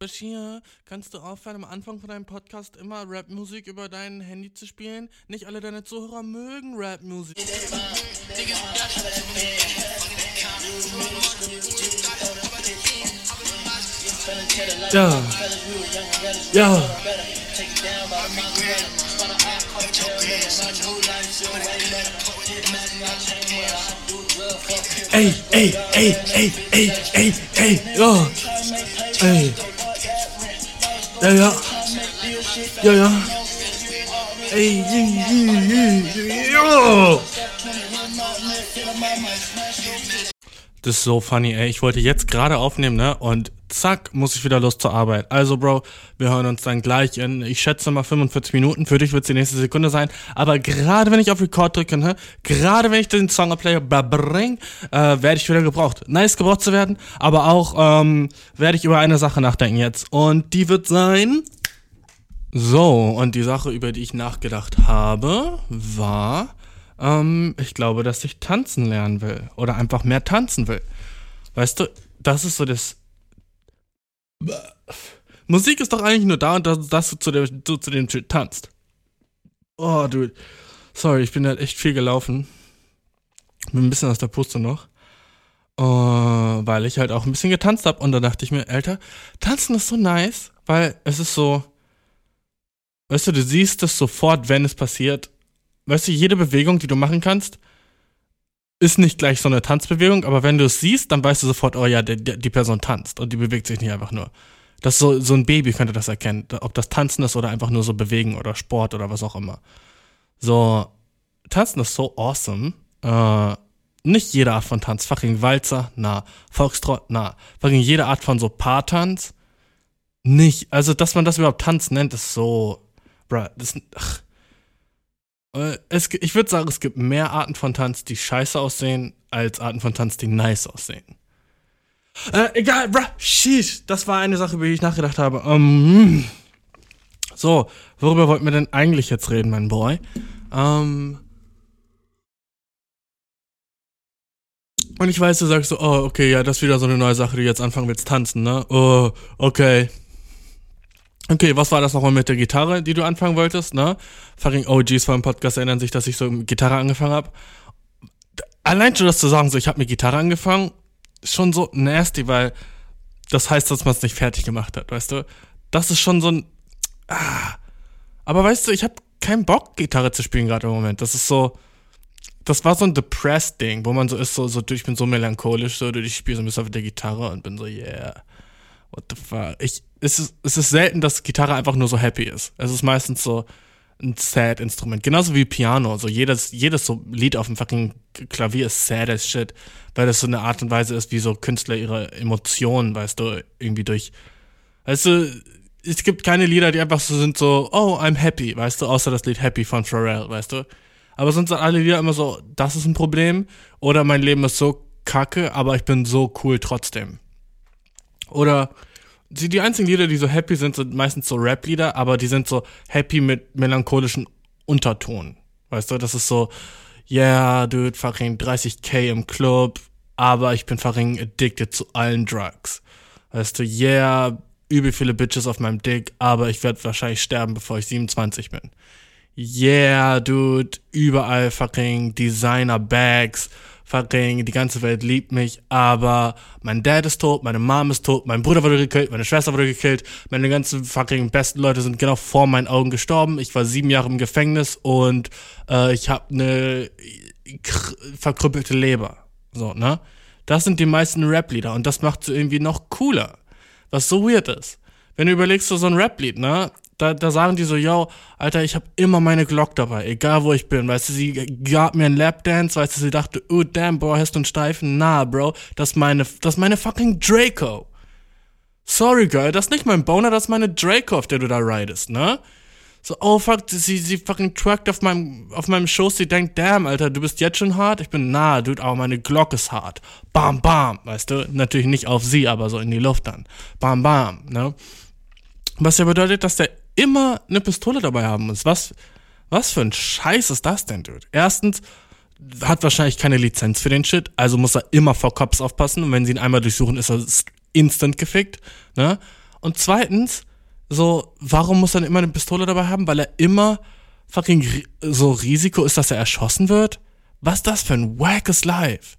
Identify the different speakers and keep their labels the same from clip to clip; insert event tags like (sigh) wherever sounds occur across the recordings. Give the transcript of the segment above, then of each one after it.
Speaker 1: Bashir, kannst du aufhören, am Anfang von deinem Podcast immer Rapmusik über dein Handy zu spielen? Nicht alle deine Zuhörer mögen Rapmusik. Ja. Ja. Ey, ey, ey, ey, ey, ey, ey, ja. Ey. Ja, ja. Ja, ja. Ey, ja. Das ist so funny, ey. Ich wollte jetzt gerade aufnehmen, ne? Und zack, muss ich wieder los zur Arbeit. Also, Bro, wir hören uns dann gleich in, ich schätze mal 45 Minuten. Für dich wird es die nächste Sekunde sein. Aber gerade wenn ich auf Record drücke, ne? Gerade wenn ich den Song play, bring, äh, werde ich wieder gebraucht. Nice, gebraucht zu werden. Aber auch, ähm, werde ich über eine Sache nachdenken jetzt. Und die wird sein... So, und die Sache, über die ich nachgedacht habe, war ähm, ich glaube, dass ich tanzen lernen will oder einfach mehr tanzen will. Weißt du, das ist so das. Musik ist doch eigentlich nur da, dass, dass du zu dem, du zu dem Shit tanzt. Oh, dude. Sorry, ich bin halt echt viel gelaufen. Bin ein bisschen aus der Puste noch. Uh, weil ich halt auch ein bisschen getanzt habe. Und da dachte ich mir, Alter, tanzen ist so nice, weil es ist so. Weißt du, du siehst es sofort, wenn es passiert weißt du, jede Bewegung, die du machen kannst, ist nicht gleich so eine Tanzbewegung, aber wenn du es siehst, dann weißt du sofort, oh ja, die, die Person tanzt und die bewegt sich nicht einfach nur. Das ist so, so ein Baby könnte das erkennen, ob das Tanzen ist oder einfach nur so bewegen oder Sport oder was auch immer. So, Tanzen ist so awesome. Äh, nicht jede Art von Tanz, fucking Walzer, na, Volkstrott, na, fucking jede Art von so Paartanz, nicht. Also, dass man das überhaupt Tanz nennt, ist so, bruh, das, äh, es, ich würde sagen, es gibt mehr Arten von Tanz, die scheiße aussehen, als Arten von Tanz, die nice aussehen. Äh, egal, bruh, sheesh. Das war eine Sache, über die ich nachgedacht habe. Um, so, worüber wollten wir denn eigentlich jetzt reden, mein Boy? Ähm. Und ich weiß, du sagst so, oh, okay, ja, das ist wieder so eine neue Sache, die jetzt anfangen willst tanzen, ne? Oh, okay. Okay, was war das nochmal mit der Gitarre, die du anfangen wolltest, ne? Fucking OGs vor dem Podcast erinnern sich, dass ich so mit Gitarre angefangen habe. Allein schon das zu sagen, so ich habe mit Gitarre angefangen, ist schon so nasty, weil das heißt, dass man es nicht fertig gemacht hat, weißt du? Das ist schon so ein. Ah. Aber weißt du, ich habe keinen Bock, Gitarre zu spielen gerade im Moment. Das ist so. Das war so ein depressed Ding, wo man so ist, so, so ich bin so melancholisch, so, ich spiele so ein bisschen auf der Gitarre und bin so, yeah. What the fuck? Ich, es ist, es ist selten, dass Gitarre einfach nur so happy ist. Es ist meistens so ein sad Instrument. Genauso wie Piano. So jedes, jedes so Lied auf dem fucking Klavier ist sad as shit. Weil das so eine Art und Weise ist, wie so Künstler ihre Emotionen, weißt du, irgendwie durch. Weißt du, es gibt keine Lieder, die einfach so sind so, oh, I'm happy, weißt du, außer das Lied Happy von Pharrell, weißt du. Aber sonst sind alle Lieder immer so, das ist ein Problem. Oder mein Leben ist so kacke, aber ich bin so cool trotzdem. Oder die, die einzigen Lieder, die so happy sind, sind meistens so Rap-Lieder, aber die sind so happy mit melancholischen Unterton. Weißt du, das ist so, yeah, dude, fucking 30k im Club, aber ich bin fucking addicted zu allen Drugs. Weißt du, yeah, übel viele Bitches auf meinem Dick, aber ich werde wahrscheinlich sterben, bevor ich 27 bin. Yeah, dude, überall fucking Designer Bags, fucking, die ganze Welt liebt mich, aber mein Dad ist tot, meine Mom ist tot, mein Bruder wurde gekillt, meine Schwester wurde gekillt, meine ganzen fucking besten Leute sind genau vor meinen Augen gestorben. Ich war sieben Jahre im Gefängnis und äh, ich habe eine verkrüppelte Leber. So, ne? Das sind die meisten Rap-Lieder und das macht sie irgendwie noch cooler. Was so weird ist. Wenn du überlegst, so, so ein Rap-Lied, ne? Da, da sagen die so, yo, Alter, ich habe immer meine Glock dabei, egal wo ich bin. Weißt du, sie gab mir einen Lapdance, weißt du, sie dachte, oh damn, Bro, hast du einen Steifen? Na, Bro, das ist meine, das meine fucking Draco. Sorry, Girl, das ist nicht mein Boner, das ist meine Draco, auf der du da ridest, ne? So, oh fuck, sie, sie fucking truckt auf meinem, auf meinem Schoß, sie denkt, damn, Alter, du bist jetzt schon hart? Ich bin, na, dude, aber meine Glock ist hart. Bam, bam, weißt du? Natürlich nicht auf sie, aber so in die Luft dann. Bam, bam, ne? Was ja bedeutet, dass der immer eine Pistole dabei haben muss. Was, was für ein Scheiß ist das denn, Dude? Erstens, hat wahrscheinlich keine Lizenz für den Shit, also muss er immer vor Cops aufpassen und wenn sie ihn einmal durchsuchen, ist er instant gefickt, ne? Und zweitens, so, warum muss er immer eine Pistole dabei haben? Weil er immer fucking so Risiko ist, dass er erschossen wird? Was das für ein wackes Life?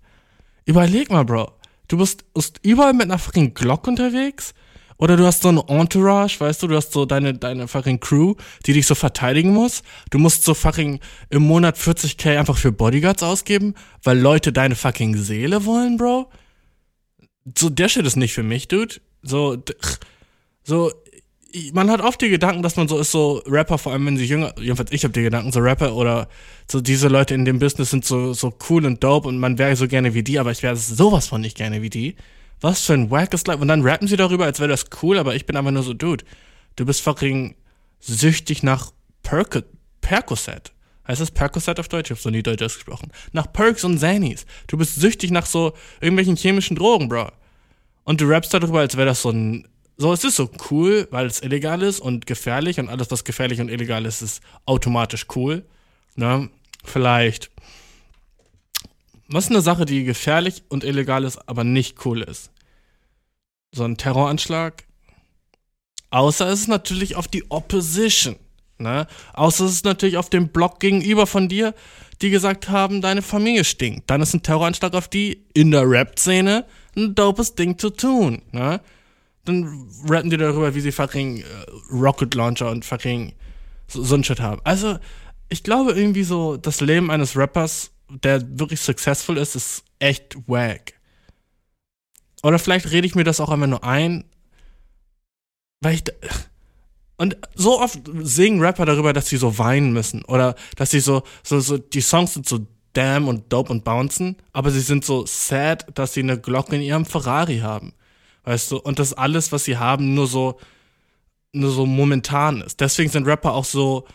Speaker 1: Überleg mal, Bro. Du bist, bist überall mit einer fucking Glock unterwegs? Oder du hast so eine Entourage, weißt du, du hast so deine, deine fucking Crew, die dich so verteidigen muss. Du musst so fucking im Monat 40k einfach für Bodyguards ausgeben, weil Leute deine fucking Seele wollen, Bro. So, der Shit ist nicht für mich, Dude. So, so, man hat oft die Gedanken, dass man so ist, so Rapper, vor allem wenn sie jünger, jedenfalls ich habe die Gedanken, so Rapper oder so diese Leute in dem Business sind so, so cool und dope und man wäre so gerne wie die, aber ich wäre sowas von nicht gerne wie die. Was für ein wackes Life. Und dann rappen sie darüber, als wäre das cool, aber ich bin einfach nur so, Dude, du bist fucking süchtig nach Perc Percocet. Heißt das Percocet auf Deutsch? Ich hab so nie Deutsch ausgesprochen. Nach Perks und Xannies. Du bist süchtig nach so irgendwelchen chemischen Drogen, Bro. Und du rappst darüber, als wäre das so ein so, es ist so cool, weil es illegal ist und gefährlich und alles, was gefährlich und illegal ist, ist automatisch cool. Ne? Vielleicht. Was ist eine Sache, die gefährlich und illegal ist, aber nicht cool ist? So ein Terroranschlag? Außer es ist natürlich auf die Opposition. Ne? Außer es ist natürlich auf dem Block gegenüber von dir, die gesagt haben, deine Familie stinkt. Dann ist ein Terroranschlag auf die in der Rap-Szene ein dopes Ding zu tun. Ne? dann rappen die darüber, wie sie fucking äh, Rocket Launcher und fucking so, so ein Shit haben. Also, ich glaube irgendwie so, das Leben eines Rappers, der wirklich successful ist, ist echt wack. Oder vielleicht rede ich mir das auch einfach nur ein, weil ich. Und so oft singen Rapper darüber, dass sie so weinen müssen. Oder dass sie so, so, so, die Songs sind so damn und dope und bouncen, aber sie sind so sad, dass sie eine Glocke in ihrem Ferrari haben. Weißt du, und das alles, was sie haben, nur so, nur so momentan ist. Deswegen sind Rapper auch so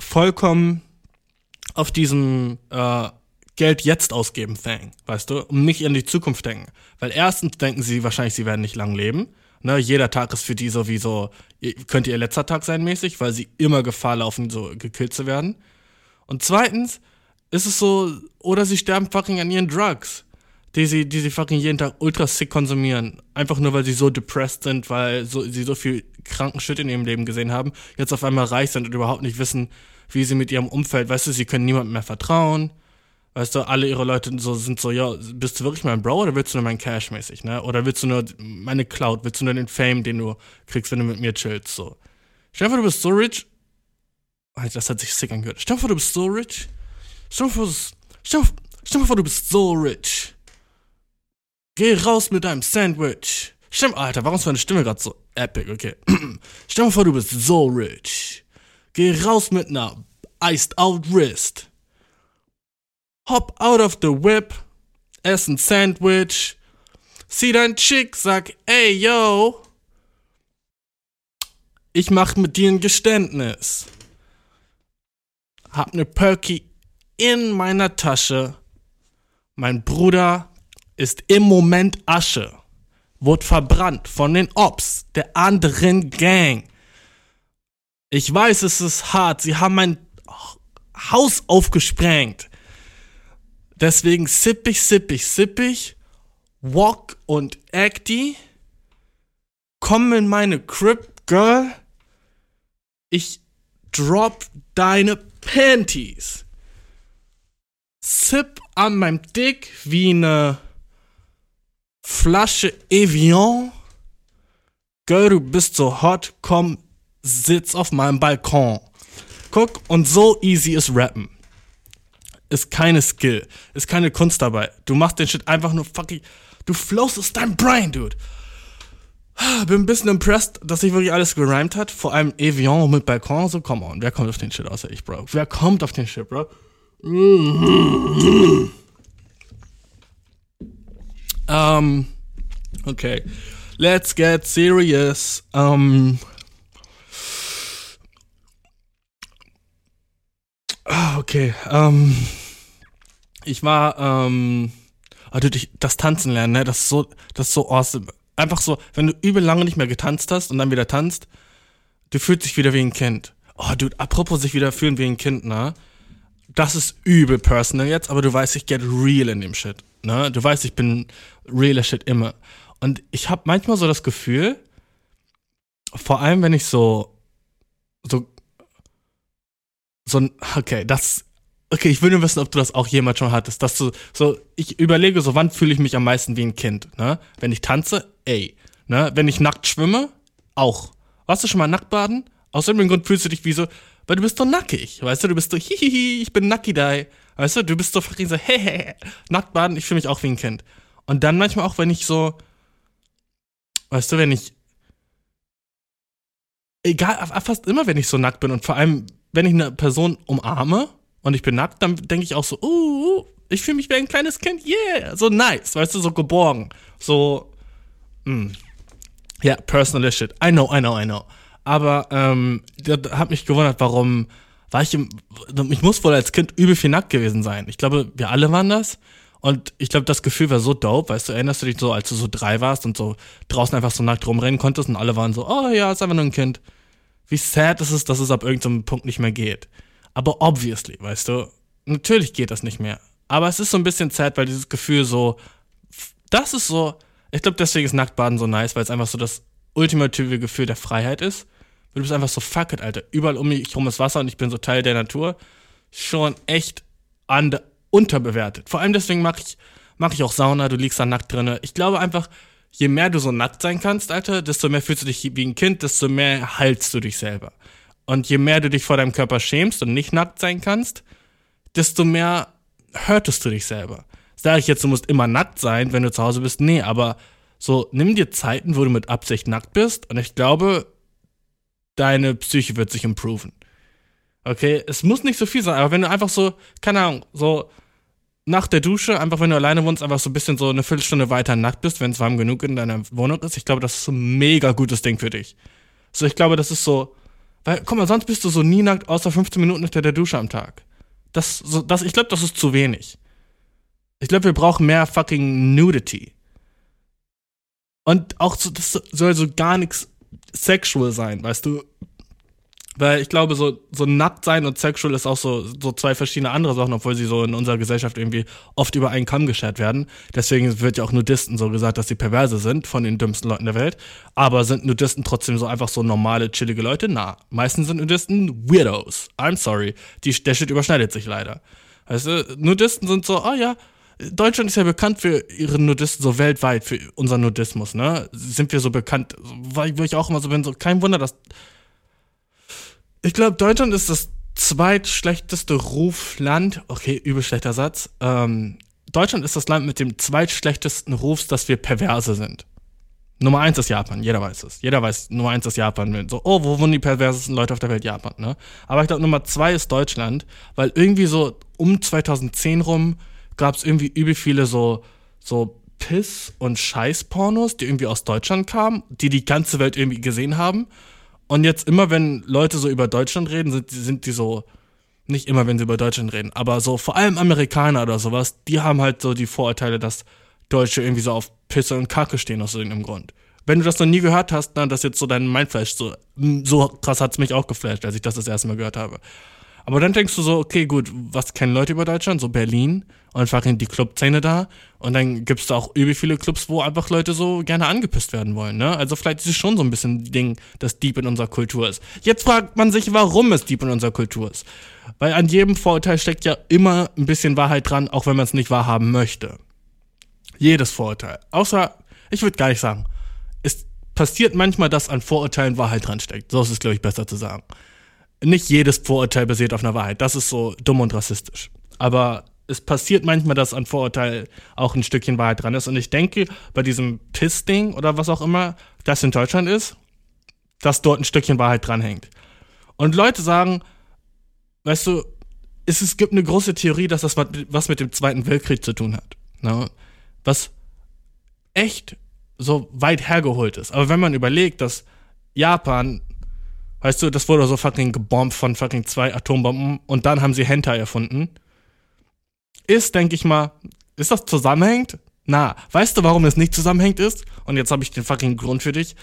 Speaker 1: vollkommen auf diesem äh, Geld jetzt ausgeben Thing, weißt du, und nicht in die Zukunft denken. Weil erstens denken sie wahrscheinlich, sie werden nicht lang leben. Ne, jeder Tag ist für die so wie so, könnte ihr letzter Tag sein mäßig, weil sie immer Gefahr laufen, so gekillt zu werden. Und zweitens ist es so, oder sie sterben fucking an ihren Drugs die sie, die sie fucking jeden Tag ultra sick konsumieren. Einfach nur, weil sie so depressed sind, weil so, sie so viel kranken Shit in ihrem Leben gesehen haben, jetzt auf einmal reich sind und überhaupt nicht wissen, wie sie mit ihrem Umfeld, weißt du, sie können niemandem mehr vertrauen. Weißt du, alle ihre Leute so, sind so, ja, bist du wirklich mein Bro oder willst du nur mein Cash mäßig, ne? Oder willst du nur meine Cloud, willst du nur den Fame, den du kriegst, wenn du mit mir chillst, so. Stell dir vor, du bist so rich. Das hat sich sick angehört. Stell dir vor, du bist so rich. Stell dir vor, stell dir vor, du bist so rich Geh raus mit deinem Sandwich. Stimmt, Alter, warum ist meine Stimme gerade so epic? Okay. (clears throat) Stell dir vor, du bist so rich. Geh raus mit einer iced out wrist. Hop out of the whip. Ess ein Sandwich. Sieh dein Chick, sag, ey, yo. Ich mach mit dir ein Geständnis. Hab ne Perky in meiner Tasche. Mein Bruder ist im Moment Asche, wurde verbrannt von den Ops der anderen Gang. Ich weiß, es ist hart, sie haben mein Haus aufgesprengt. Deswegen sippig, sippig, sippig, Walk und Acty, komm in meine Crib, Girl. Ich drop deine Panties. Sip an meinem Dick wie ne Flasche Evian. Girl, du bist so hot, komm, sitz auf meinem Balkon. Guck, und so easy ist Rappen. Ist keine Skill, ist keine Kunst dabei. Du machst den Shit einfach nur fucking. Du flowst aus deinem Brain, Dude. Bin ein bisschen impressed, dass sich wirklich alles gerimt hat. Vor allem Evian mit Balkon. So, come on. Wer kommt auf den Shit außer ich, Bro? Wer kommt auf den Shit, Bro? Um, okay. Let's get serious. Um, okay. Um, ich war, ähm, du, das Tanzen lernen, ne? Das ist so, das ist so awesome. Einfach so, wenn du übel lange nicht mehr getanzt hast und dann wieder tanzt, du fühlst dich wieder wie ein Kind. Oh, dude, apropos sich wieder fühlen wie ein Kind, ne? Das ist übel personal jetzt, aber du weißt, ich get real in dem Shit. Ne? Du weißt, ich bin realer Shit immer. Und ich habe manchmal so das Gefühl, vor allem, wenn ich so, so, so, okay, das, okay, ich will nur wissen, ob du das auch jemals schon hattest, dass du, so, ich überlege so, wann fühle ich mich am meisten wie ein Kind, ne? Wenn ich tanze, ey, ne? Wenn ich nackt schwimme, auch. Warst du schon mal nackt baden? Aus irgendeinem Grund fühlst du dich wie so, weil du bist doch nackig, weißt du, du bist so, hihihi, ich bin Nackidai, weißt du, du bist so fucking so, (laughs) hehehe, nackt baden, ich fühle mich auch wie ein Kind. Und dann manchmal auch, wenn ich so, weißt du, wenn ich, egal, fast immer, wenn ich so nackt bin und vor allem, wenn ich eine Person umarme und ich bin nackt, dann denke ich auch so, uh, ich fühle mich wie ein kleines Kind, yeah, so nice, weißt du, so geborgen, so, mm. ja, yeah, personal shit, I know, I know, I know. Aber ähm, das hat mich gewundert, warum war ich im, ich muss wohl als Kind übel viel nackt gewesen sein. Ich glaube, wir alle waren das. Und ich glaube, das Gefühl war so dope, weißt du, erinnerst du dich so, als du so drei warst und so draußen einfach so nackt rumrennen konntest und alle waren so, oh ja, ist einfach nur ein Kind. Wie sad ist es, dass es ab irgendeinem Punkt nicht mehr geht. Aber obviously, weißt du, natürlich geht das nicht mehr. Aber es ist so ein bisschen sad, weil dieses Gefühl so, das ist so, ich glaube, deswegen ist Nacktbaden so nice, weil es einfach so das ultimative Gefühl der Freiheit ist. Du bist einfach so, fuck it, Alter. Überall um mich herum ist Wasser und ich bin so Teil der Natur. Schon echt unterbewertet. Vor allem deswegen mache ich, mach ich auch Sauna, du liegst da nackt drinne. Ich glaube einfach, je mehr du so nackt sein kannst, Alter, desto mehr fühlst du dich wie ein Kind, desto mehr heilst du dich selber. Und je mehr du dich vor deinem Körper schämst und nicht nackt sein kannst, desto mehr hörtest du dich selber. Sag ich jetzt, du musst immer nackt sein, wenn du zu Hause bist? Nee, aber so, nimm dir Zeiten, wo du mit Absicht nackt bist. Und ich glaube, deine Psyche wird sich improven. Okay, es muss nicht so viel sein, aber wenn du einfach so, keine Ahnung, so nach der Dusche, einfach wenn du alleine wohnst, einfach so ein bisschen so eine Viertelstunde weiter nackt bist, wenn es warm genug in deiner Wohnung ist, ich glaube, das ist so ein mega gutes Ding für dich. So, ich glaube, das ist so, weil, guck mal, sonst bist du so nie nackt, außer 15 Minuten hinter der Dusche am Tag. Das, so, das, ich glaube, das ist zu wenig. Ich glaube, wir brauchen mehr fucking Nudity. Und auch so, das soll so gar nichts sexual sein, weißt du? Weil ich glaube, so, so nackt sein und sexual ist auch so, so zwei verschiedene andere Sachen, obwohl sie so in unserer Gesellschaft irgendwie oft über einen Kamm geschert werden. Deswegen wird ja auch Nudisten so gesagt, dass sie perverse sind von den dümmsten Leuten der Welt. Aber sind Nudisten trotzdem so einfach so normale, chillige Leute? Na, meistens sind Nudisten Weirdos. I'm sorry. Die, der Shit überschneidet sich leider. Weißt du, Nudisten sind so, oh ja, Deutschland ist ja bekannt für ihre Nudisten, so weltweit, für unseren Nudismus, ne? Sind wir so bekannt, weil ich auch immer so bin, so kein Wunder, dass. Ich glaube, Deutschland ist das zweitschlechteste Rufland. Okay, übel schlechter Satz. Ähm, Deutschland ist das Land mit dem zweitschlechtesten Rufs, dass wir perverse sind. Nummer eins ist Japan, jeder weiß es. Jeder weiß, Nummer eins ist Japan. So, oh, wo wohnen die perversesten Leute auf der Welt? Japan, ne? Aber ich glaube, Nummer zwei ist Deutschland, weil irgendwie so um 2010 rum gab es irgendwie übel viele so, so Piss- und Scheiß-Pornos, die irgendwie aus Deutschland kamen, die die ganze Welt irgendwie gesehen haben. Und jetzt immer, wenn Leute so über Deutschland reden, sind, sind die so, nicht immer, wenn sie über Deutschland reden, aber so vor allem Amerikaner oder sowas, die haben halt so die Vorurteile, dass Deutsche irgendwie so auf Pisse und Kacke stehen aus irgendeinem Grund. Wenn du das noch nie gehört hast, dann das jetzt so dein Mindflash, so, so krass hat's mich auch geflasht, als ich das das erste Mal gehört habe. Aber dann denkst du so, okay, gut, was kennen Leute über Deutschland? So Berlin und einfach in die Clubszene da. Und dann gibt's da auch übel viele Clubs, wo einfach Leute so gerne angepisst werden wollen, ne? Also vielleicht ist es schon so ein bisschen Ding, das deep in unserer Kultur ist. Jetzt fragt man sich, warum es deep in unserer Kultur ist. Weil an jedem Vorurteil steckt ja immer ein bisschen Wahrheit dran, auch wenn man es nicht wahrhaben möchte. Jedes Vorurteil. Außer, ich würde gar nicht sagen, es passiert manchmal, dass an Vorurteilen Wahrheit dran steckt. So ist es, glaube ich, besser zu sagen nicht jedes Vorurteil basiert auf einer Wahrheit. Das ist so dumm und rassistisch. Aber es passiert manchmal, dass an Vorurteil auch ein Stückchen Wahrheit dran ist. Und ich denke, bei diesem Piss-Ding oder was auch immer das in Deutschland ist, dass dort ein Stückchen Wahrheit dranhängt. Und Leute sagen, weißt du, es, es gibt eine große Theorie, dass das was mit dem Zweiten Weltkrieg zu tun hat. Ne? Was echt so weit hergeholt ist. Aber wenn man überlegt, dass Japan Weißt du, das wurde so fucking gebombt von fucking zwei Atombomben und dann haben sie Hentai erfunden. Ist, denke ich mal, ist das zusammenhängt? Na, weißt du, warum es nicht zusammenhängt ist? Und jetzt habe ich den fucking Grund für dich.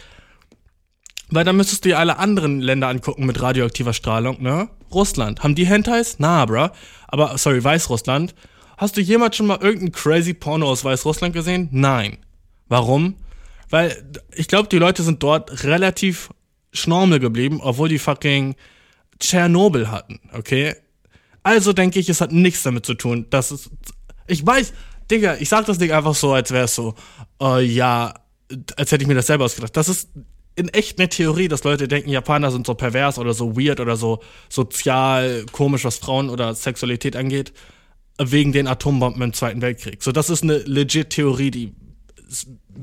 Speaker 1: Weil dann müsstest du dir alle anderen Länder angucken mit radioaktiver Strahlung, ne? Russland. Haben die Hentais? Na, bruh. Aber, sorry, Weißrussland. Hast du jemals schon mal irgendein crazy Porno aus Weißrussland gesehen? Nein. Warum? Weil ich glaube, die Leute sind dort relativ Schnormel geblieben, obwohl die fucking Tschernobyl hatten, okay? Also denke ich, es hat nichts damit zu tun, dass es. Ich weiß, Digga, ich sag das nicht einfach so, als wäre es so, uh, ja, als hätte ich mir das selber ausgedacht. Das ist in echt eine Theorie, dass Leute denken, Japaner sind so pervers oder so weird oder so sozial komisch, was Frauen oder Sexualität angeht, wegen den Atombomben im Zweiten Weltkrieg. So, das ist eine legit Theorie, die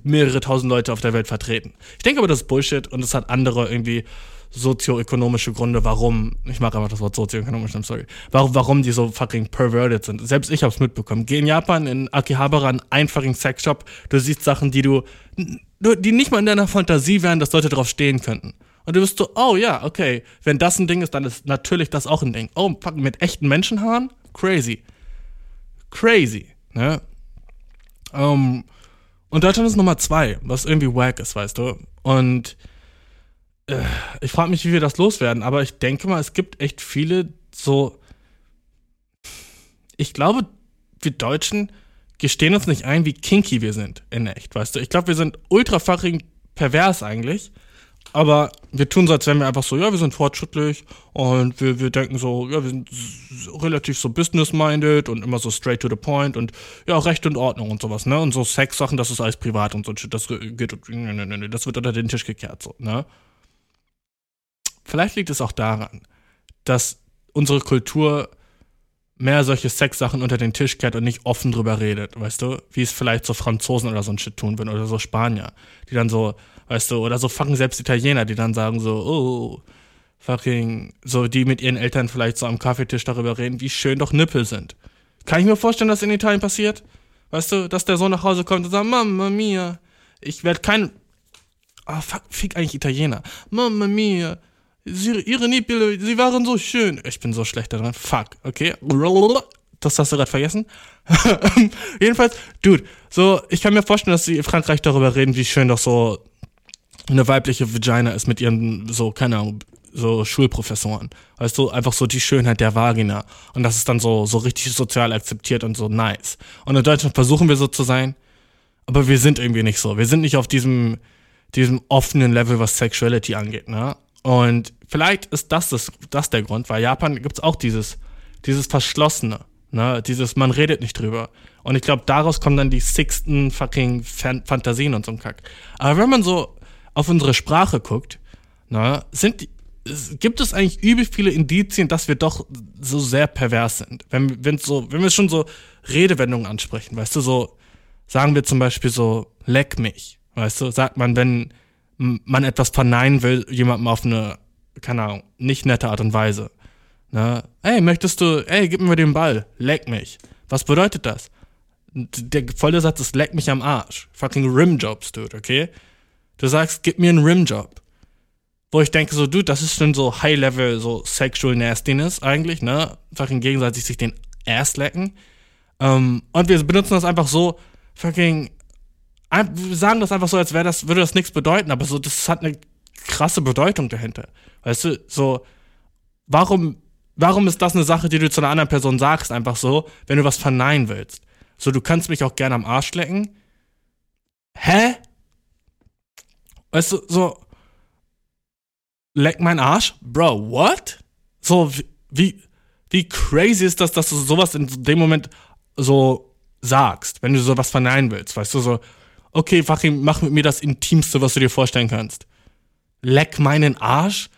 Speaker 1: mehrere tausend Leute auf der Welt vertreten. Ich denke aber, das ist Bullshit und es hat andere irgendwie sozioökonomische Gründe, warum, ich mag einfach das Wort sozioökonomisch, I'm sorry, warum, warum die so fucking perverted sind. Selbst ich hab's mitbekommen. Geh in Japan, in Akihabara, einen einfachen Sexshop, du siehst Sachen, die du, die nicht mal in deiner Fantasie wären, dass Leute drauf stehen könnten. Und du bist so, oh ja, okay, wenn das ein Ding ist, dann ist natürlich das auch ein Ding. Oh, fuck, mit echten Menschenhaaren? Crazy. Crazy, ne? Um, und Deutschland ist Nummer zwei, was irgendwie wack ist, weißt du? Und äh, ich frage mich, wie wir das loswerden, aber ich denke mal, es gibt echt viele so. Ich glaube, wir Deutschen gestehen uns nicht ein, wie kinky wir sind in echt, weißt du? Ich glaube, wir sind ultra fucking pervers eigentlich. Aber wir tun so, als wären wir einfach so, ja, wir sind fortschrittlich und wir, wir denken so, ja, wir sind relativ so business-minded und immer so straight to the point und ja, Recht und Ordnung und sowas, ne? Und so Sex-Sachen, das ist alles privat und so, das geht, ne, ne, ne, das wird unter den Tisch gekehrt, so, ne? Vielleicht liegt es auch daran, dass unsere Kultur mehr solche Sexsachen unter den Tisch kehrt und nicht offen drüber redet, weißt du? Wie es vielleicht so Franzosen oder so ein Shit tun würden oder so Spanier, die dann so, weißt du, oder so fucking selbst Italiener, die dann sagen so, oh, fucking, so die mit ihren Eltern vielleicht so am Kaffeetisch darüber reden, wie schön doch Nippel sind. Kann ich mir vorstellen, dass in Italien passiert? Weißt du, dass der Sohn nach Hause kommt und sagt, Mamma mia, ich werde kein, ah, fuck, fick eigentlich Italiener. Mamma mia, Sie, ihre Nippel, sie waren so schön. Ich bin so schlecht daran. Fuck, okay. Das hast du gerade vergessen. (laughs) Jedenfalls, Dude, so, ich kann mir vorstellen, dass sie in Frankreich darüber reden, wie schön doch so eine weibliche Vagina ist mit ihren, so, keine Ahnung, so Schulprofessoren. Weißt du, einfach so die Schönheit der Vagina. Und das ist dann so, so richtig sozial akzeptiert und so nice. Und in Deutschland versuchen wir so zu sein, aber wir sind irgendwie nicht so. Wir sind nicht auf diesem, diesem offenen Level, was Sexuality angeht, ne? Und vielleicht ist das, das, das der Grund, weil Japan gibt es auch dieses, dieses Verschlossene, ne? Dieses, man redet nicht drüber. Und ich glaube, daraus kommen dann die sixten fucking Fan Fantasien und so ein Kack. Aber wenn man so auf unsere Sprache guckt, ne, sind gibt es eigentlich übel viele Indizien, dass wir doch so sehr pervers sind. Wenn, wenn, so, wenn wir schon so Redewendungen ansprechen, weißt du, so sagen wir zum Beispiel so, leck mich, weißt du, sagt man, wenn man etwas verneinen will, jemandem auf eine, keine Ahnung, nicht nette Art und Weise. Ne? Ey, möchtest du, ey, gib mir den Ball, leck mich. Was bedeutet das? Der volle Satz ist, leck mich am Arsch. Fucking Rimjobs, dude, okay? Du sagst, gib mir einen Rimjob. Wo ich denke, so, dude, das ist schon so High-Level, so Sexual Nastiness eigentlich, ne? Fucking gegenseitig sich den Ass lecken. Um, ähm, und wir benutzen das einfach so, fucking wir sagen das einfach so, als wäre das, würde das nichts bedeuten, aber so, das hat eine krasse Bedeutung dahinter. Weißt du, so, warum, warum ist das eine Sache, die du zu einer anderen Person sagst, einfach so, wenn du was verneinen willst? So, du kannst mich auch gerne am Arsch lecken. Hä? Weißt du, so, leck mein Arsch? Bro, what? So, wie, wie crazy ist das, dass du sowas in dem Moment so sagst, wenn du sowas verneinen willst, weißt du, so, okay, Fachim, mach mit mir das Intimste, was du dir vorstellen kannst. Leck meinen Arsch.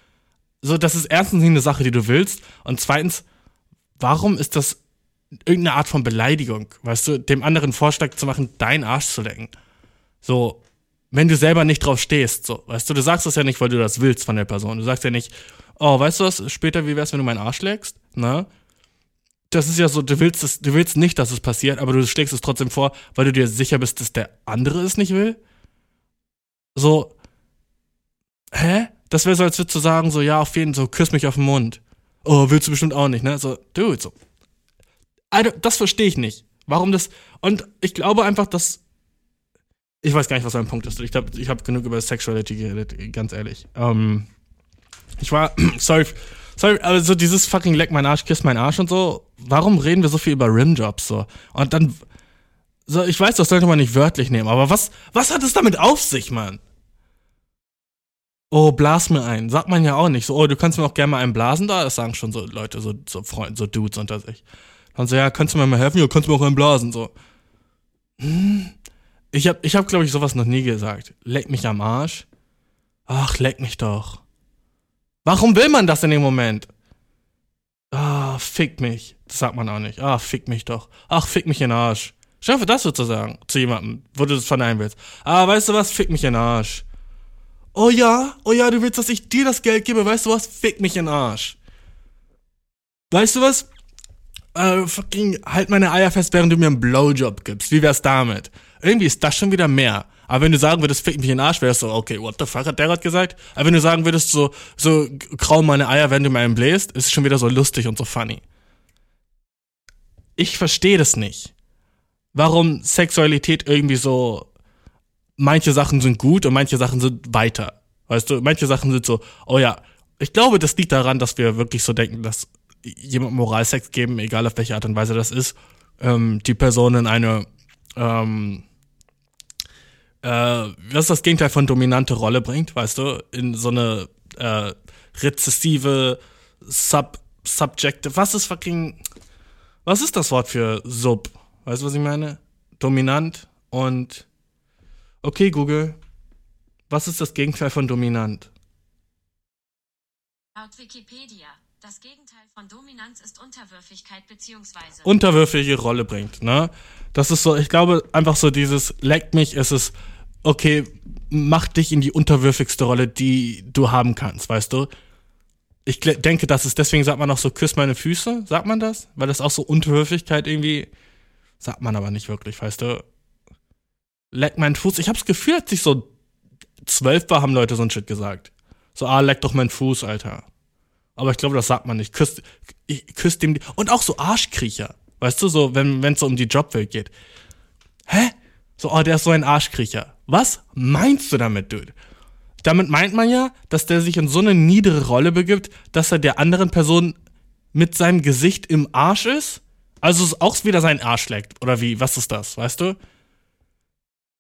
Speaker 1: So, das ist erstens nicht eine Sache, die du willst. Und zweitens, warum ist das irgendeine Art von Beleidigung? Weißt du, dem anderen Vorschlag zu machen, deinen Arsch zu lecken. So, wenn du selber nicht drauf stehst, so, weißt du, du sagst das ja nicht, weil du das willst von der Person. Du sagst ja nicht, oh, weißt du was, später, wie wär's, wenn du meinen Arsch leckst? Ne? das ist ja so, du willst es, du willst nicht, dass es passiert, aber du schlägst es trotzdem vor, weil du dir sicher bist, dass der andere es nicht will. So, hä? Das wäre so, als würdest du sagen, so, ja, auf jeden Fall, so, küss mich auf den Mund. Oh, willst du bestimmt auch nicht, ne? So, dude, so. Alter, das verstehe ich nicht. Warum das, und ich glaube einfach, dass, ich weiß gar nicht, was mein Punkt ist. Ich glaube, ich habe genug über Sexuality geredet, ganz ehrlich. Ähm, ich war, (clears throat) sorry, sorry, aber so dieses fucking leck mein Arsch, kiss mein Arsch und so, warum reden wir so viel über Rimjobs so? Und dann, so, ich weiß, das sollte man nicht wörtlich nehmen, aber was, was hat es damit auf sich, Mann? oh, blas mir ein. Sagt man ja auch nicht. So, oh, du kannst mir auch gerne mal einen blasen da. Das sagen schon so Leute, so, so Freunde, so Dudes unter sich. Dann so, ja, kannst du mir mal helfen? Ja, kannst du mir auch einen blasen, so. Hm. Ich hab, ich hab, glaube ich, sowas noch nie gesagt. Leck mich am Arsch. Ach, leck mich doch. Warum will man das in dem Moment? Ah, fick mich. Das sagt man auch nicht. Ah, fick mich doch. Ach, fick mich in den Arsch. Dir das sozusagen zu jemandem, wo du das verneinen willst. Ah, weißt du was? Fick mich in den Arsch. Oh ja, oh ja, du willst, dass ich dir das Geld gebe. Weißt du was? Fick mich in den Arsch. Weißt du was? Äh, fucking, halt meine Eier fest, während du mir einen Blowjob gibst. Wie wär's damit? Irgendwie ist das schon wieder mehr. Aber wenn du sagen würdest, fick mich in den Arsch, wär's so, okay, what the fuck hat der gerade gesagt? Aber wenn du sagen würdest, so, so, krau meine Eier, wenn du mir einen bläst, ist es schon wieder so lustig und so funny. Ich verstehe das nicht. Warum Sexualität irgendwie so, manche Sachen sind gut und manche Sachen sind weiter. Weißt du, manche Sachen sind so, oh ja, ich glaube, das liegt daran, dass wir wirklich so denken, dass jemand Moralsex geben, egal auf welche Art und Weise das ist, ähm, die Person in eine ähm, äh, was das Gegenteil von dominante Rolle bringt, weißt du, in so eine äh, rezessive Sub Subjective. Was ist fucking was ist das Wort für Sub? Weißt du, was ich meine? Dominant und okay, Google. Was ist das Gegenteil von dominant?
Speaker 2: Laut Wikipedia das Gegenteil von Dominanz ist Unterwürfigkeit beziehungsweise
Speaker 1: unterwürfige Rolle bringt, ne? Das ist so, ich glaube einfach so dieses leck mich, es ist okay, mach dich in die unterwürfigste Rolle, die du haben kannst, weißt du? Ich denke, das ist deswegen sagt man auch so küss meine Füße, sagt man das, weil das auch so Unterwürfigkeit irgendwie sagt man aber nicht wirklich, weißt du? Leck meinen Fuß. Ich hab's Gefühl, als ich so zwölf war, haben Leute so ein Shit gesagt. So, ah, leck doch meinen Fuß, Alter. Aber ich glaube, das sagt man nicht. Küsst, ich, küsst dem. Und auch so Arschkriecher. Weißt du, so, wenn es so um die Jobwelt geht. Hä? So, oh, der ist so ein Arschkriecher. Was meinst du damit, Dude? Damit meint man ja, dass der sich in so eine niedere Rolle begibt, dass er der anderen Person mit seinem Gesicht im Arsch ist. Also auch wieder sein Arsch leckt. Oder wie? Was ist das? Weißt du?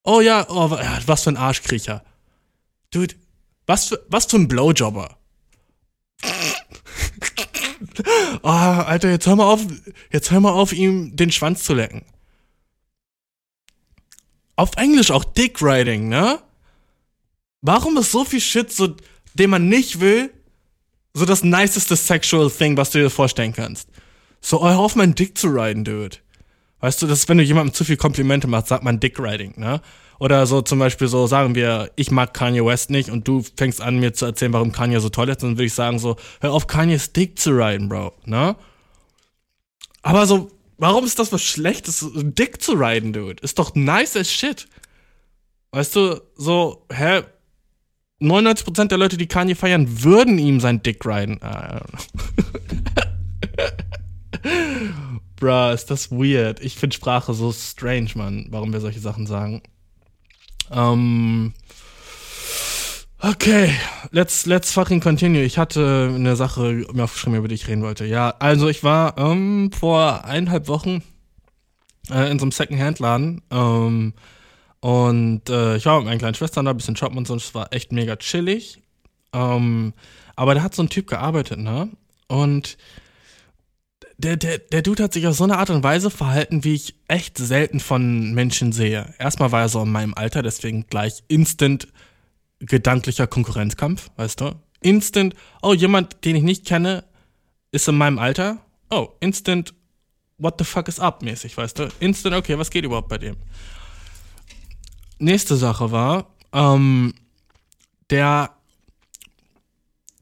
Speaker 1: Oh ja, oh, was für ein Arschkriecher. Dude, was für, was für ein Blowjobber. oh, (laughs) Alter, jetzt hör mal auf, jetzt hör mal auf, ihm den Schwanz zu lecken. Auf Englisch auch Dick Riding, ne? Warum ist so viel Shit, so, den man nicht will, so das niceste sexual thing, was du dir vorstellen kannst? So, hör auf, meinen Dick zu riden, dude. Weißt du, das ist, wenn du jemandem zu viel Komplimente machst, sagt man Dick Riding, ne? Oder so zum Beispiel so, sagen wir, ich mag Kanye West nicht und du fängst an, mir zu erzählen, warum Kanye so toll ist, dann würde ich sagen so, hör auf, Kanye's Dick zu riden, Bro, ne? Aber so, warum ist das was Schlechtes, Dick zu riden, Dude? Ist doch nice as shit. Weißt du, so, hä? 99% der Leute, die Kanye feiern, würden ihm sein Dick riden. (laughs) Bruh, ist das weird. Ich finde Sprache so strange, Mann, warum wir solche Sachen sagen. Ähm, okay, let's, let's fucking continue. Ich hatte eine Sache mir aufgeschrieben, über die ich reden wollte. Ja, also ich war ähm, vor eineinhalb Wochen äh, in so einem Secondhand-Laden. Ähm, und äh, ich war mit meinen kleinen Schwestern da, ein bisschen shoppen und so. Es war echt mega chillig. Ähm, aber da hat so ein Typ gearbeitet, ne? Und der, der, der Dude hat sich auf so eine Art und Weise verhalten, wie ich echt selten von Menschen sehe. Erstmal war er so in meinem Alter, deswegen gleich instant gedanklicher Konkurrenzkampf, weißt du? Instant, oh, jemand, den ich nicht kenne, ist in meinem Alter. Oh, instant, what the fuck is up mäßig, weißt du? Instant, okay, was geht überhaupt bei dem? Nächste Sache war, ähm, der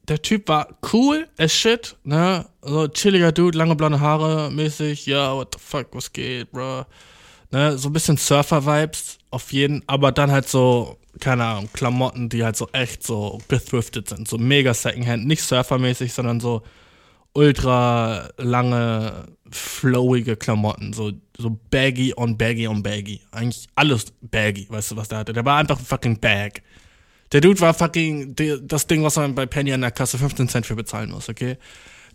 Speaker 1: der Typ war cool as shit, ne? So chilliger Dude, lange blonde Haare mäßig, ja, what the fuck, was geht, bro? Ne? So ein bisschen Surfer-Vibes, auf jeden, aber dann halt so, keine Ahnung, Klamotten, die halt so echt so gethriftet sind, so mega Secondhand, nicht Surfer-mäßig, sondern so ultra lange, flowige Klamotten, so, so baggy on baggy on baggy. Eigentlich alles baggy, weißt du, was der hatte. Der war einfach ein fucking Bag. Der Dude war fucking das Ding, was man bei Penny an der Kasse 15 Cent für bezahlen muss, okay?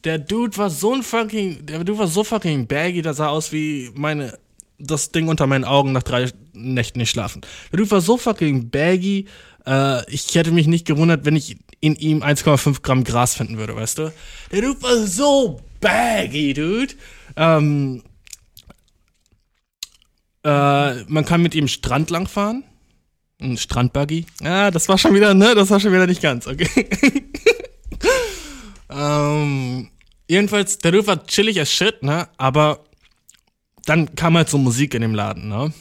Speaker 1: Der Dude war so ein fucking, der Dude war so fucking baggy, der sah aus wie meine, das Ding unter meinen Augen nach drei Nächten nicht schlafen. Der Dude war so fucking baggy, äh, ich hätte mich nicht gewundert, wenn ich in ihm 1,5 Gramm Gras finden würde, weißt du? Der Dude war so baggy, dude. Ähm, äh, man kann mit ihm Strand lang fahren. Ein Strandbuggy. Ah, das war schon wieder, ne? Das war schon wieder nicht ganz, okay. (laughs) ähm, jedenfalls, der Dude war chillig as shit, ne? Aber dann kam halt so Musik in dem Laden, ne?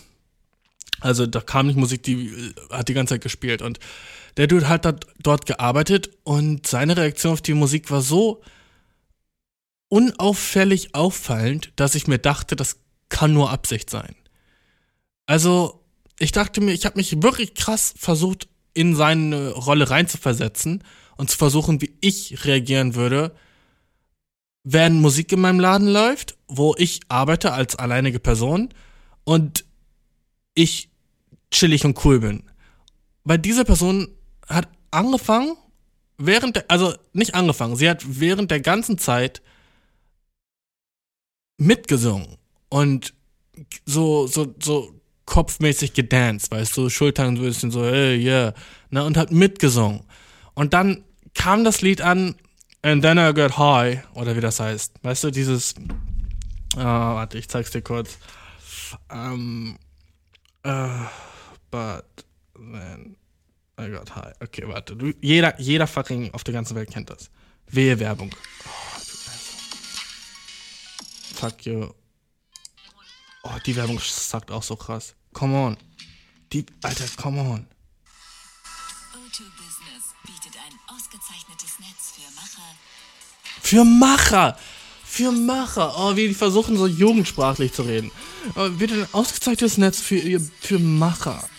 Speaker 1: Also da kam nicht Musik, die äh, hat die ganze Zeit gespielt. Und der Dude hat dort gearbeitet und seine Reaktion auf die Musik war so unauffällig auffallend, dass ich mir dachte, das kann nur Absicht sein. Also, ich dachte mir, ich habe mich wirklich krass versucht, in seine Rolle reinzuversetzen und zu versuchen, wie ich reagieren würde, wenn Musik in meinem Laden läuft, wo ich arbeite als alleinige Person und ich chillig und cool bin. Weil diese Person hat angefangen, während der, also nicht angefangen, sie hat während der ganzen Zeit mitgesungen und so, so, so kopfmäßig gedanced, weißt du, Schultern ein bisschen so, hey, yeah, ne, und hat mitgesungen. Und dann kam das Lied an, And Then I Got High, oder wie das heißt, weißt du, dieses, oh, warte, ich zeig's dir kurz, ähm, uh, but then I got high. Okay, warte, du, jeder, jeder fucking auf der ganzen Welt kennt das. Wehe Werbung. Oh, fuck you. Oh, die Werbung sagt auch so krass. Come on. Die, Alter, come on. Für Macher! Für Macher! Oh, wie die versuchen so jugendsprachlich zu reden. Oh, bietet ein ausgezeichnetes Netz für, für Macher.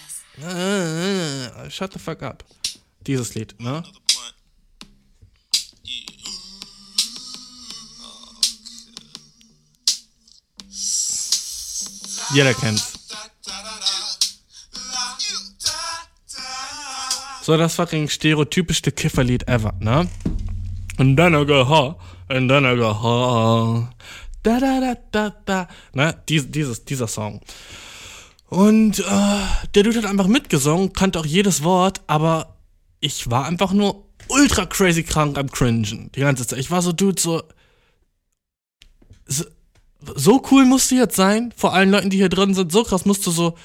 Speaker 1: Shut the fuck up. Dieses Lied, ne? Jeder kennt's. So das fucking stereotypischste Kifferlied ever, ne? Then I go ha, then I go ha. Da da da da da. Ne? Dies, dieses, dieser Song. Und äh, der Dude hat einfach mitgesungen, kannte auch jedes Wort, aber ich war einfach nur ultra crazy krank am Cringen. Die ganze Zeit. Ich war so, Dude, so. So, so cool musst du jetzt sein, vor allen Leuten, die hier drin sind. So krass musst du so.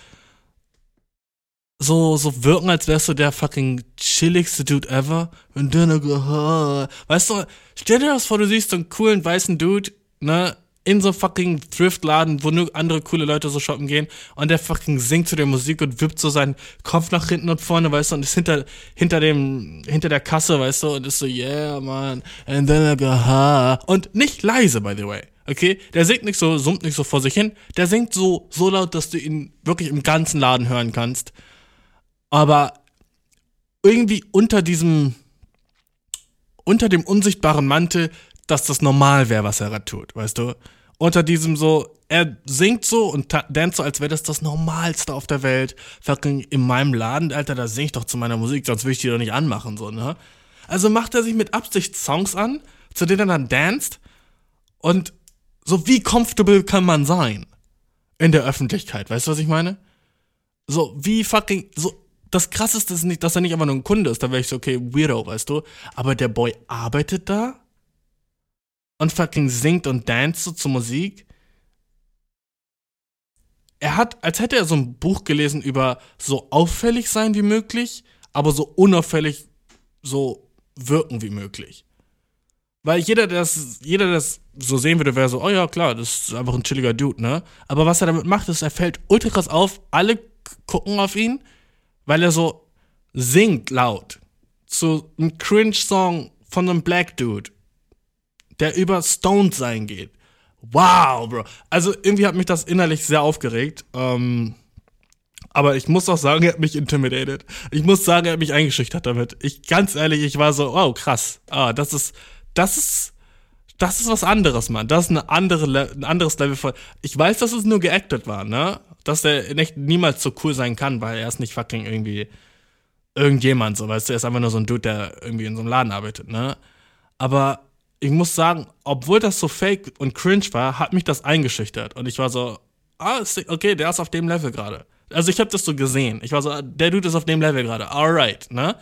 Speaker 1: So, so wirken, als wärst du der fucking chilligste Dude ever. Und dann, weißt du, stell dir das vor, du siehst so einen coolen weißen Dude, ne, in so fucking Thriftladen, wo nur andere coole Leute so shoppen gehen und der fucking singt zu der Musik und wippt so seinen Kopf nach hinten und vorne, weißt du, und ist hinter, hinter dem, hinter der Kasse, weißt du, und ist so, yeah, man, and then I go, ha. Und nicht leise, by the way, okay? Der singt nicht so, summt nicht so vor sich hin, der singt so, so laut, dass du ihn wirklich im ganzen Laden hören kannst. Aber irgendwie unter diesem, unter dem unsichtbaren Mantel dass das normal wäre, was er gerade tut, weißt du? Unter diesem so, er singt so und dance so, als wäre das das Normalste auf der Welt. Fucking in meinem Laden, Alter, da sing ich doch zu meiner Musik, sonst würde ich die doch nicht anmachen, so, ne? Also macht er sich mit Absicht Songs an, zu denen er dann danst und so wie comfortable kann man sein in der Öffentlichkeit, weißt du, was ich meine? So, wie fucking, so, das krasseste ist nicht, dass er nicht einfach nur ein Kunde ist, da wäre ich so, okay, weirdo, weißt du? Aber der Boy arbeitet da und fucking singt und danst so zur Musik. Er hat, als hätte er so ein Buch gelesen über so auffällig sein wie möglich, aber so unauffällig so wirken wie möglich. Weil jeder, der das, jeder, der das so sehen würde, wäre so, oh ja, klar, das ist einfach ein chilliger Dude, ne? Aber was er damit macht, ist, er fällt ultra krass auf, alle gucken auf ihn, weil er so singt laut. Zu einem Cringe-Song von einem Black Dude der über Stoned sein geht. Wow, Bro. Also irgendwie hat mich das innerlich sehr aufgeregt. Ähm, aber ich muss auch sagen, er hat mich intimidated. Ich muss sagen, er hat mich eingeschüchtert damit. Ich, ganz ehrlich, ich war so, wow, krass. Ah, das ist, das ist, das ist was anderes, Mann. Das ist eine andere, ein anderes Level von. Ich weiß, dass es nur geactet war, ne? Dass der nicht niemals so cool sein kann, weil er ist nicht fucking irgendwie irgendjemand, so, weißt du, er ist einfach nur so ein Dude, der irgendwie in so einem Laden arbeitet, ne? Aber ich muss sagen, obwohl das so fake und cringe war, hat mich das eingeschüchtert. Und ich war so, ah, okay, der ist auf dem Level gerade. Also ich habe das so gesehen. Ich war so, der Dude ist auf dem Level gerade. Alright, ne?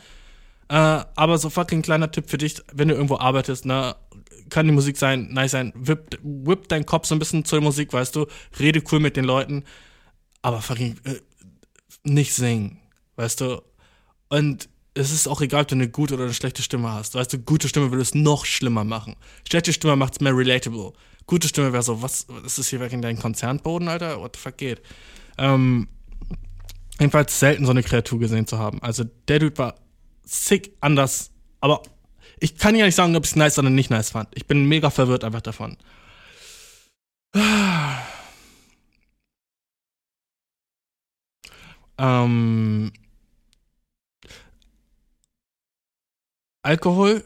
Speaker 1: Äh, aber so fucking kleiner Tipp für dich, wenn du irgendwo arbeitest, ne, kann die Musik sein, nice sein, whip, whip deinen Kopf so ein bisschen zur Musik, weißt du, rede cool mit den Leuten, aber fucking äh, nicht singen, weißt du. Und es ist auch egal, ob du eine gute oder eine schlechte Stimme hast. Weißt du, gute Stimme würde es noch schlimmer machen. Schlechte Stimme macht es mehr relatable. Gute Stimme wäre so, was ist das hier wegen deinem Konzernboden, Alter? What the fuck geht? Ähm, jedenfalls selten so eine Kreatur gesehen zu haben. Also der Dude war sick anders, aber ich kann ja nicht sagen, ob ich es nice oder nicht nice fand. Ich bin mega verwirrt einfach davon. Ähm, Alkohol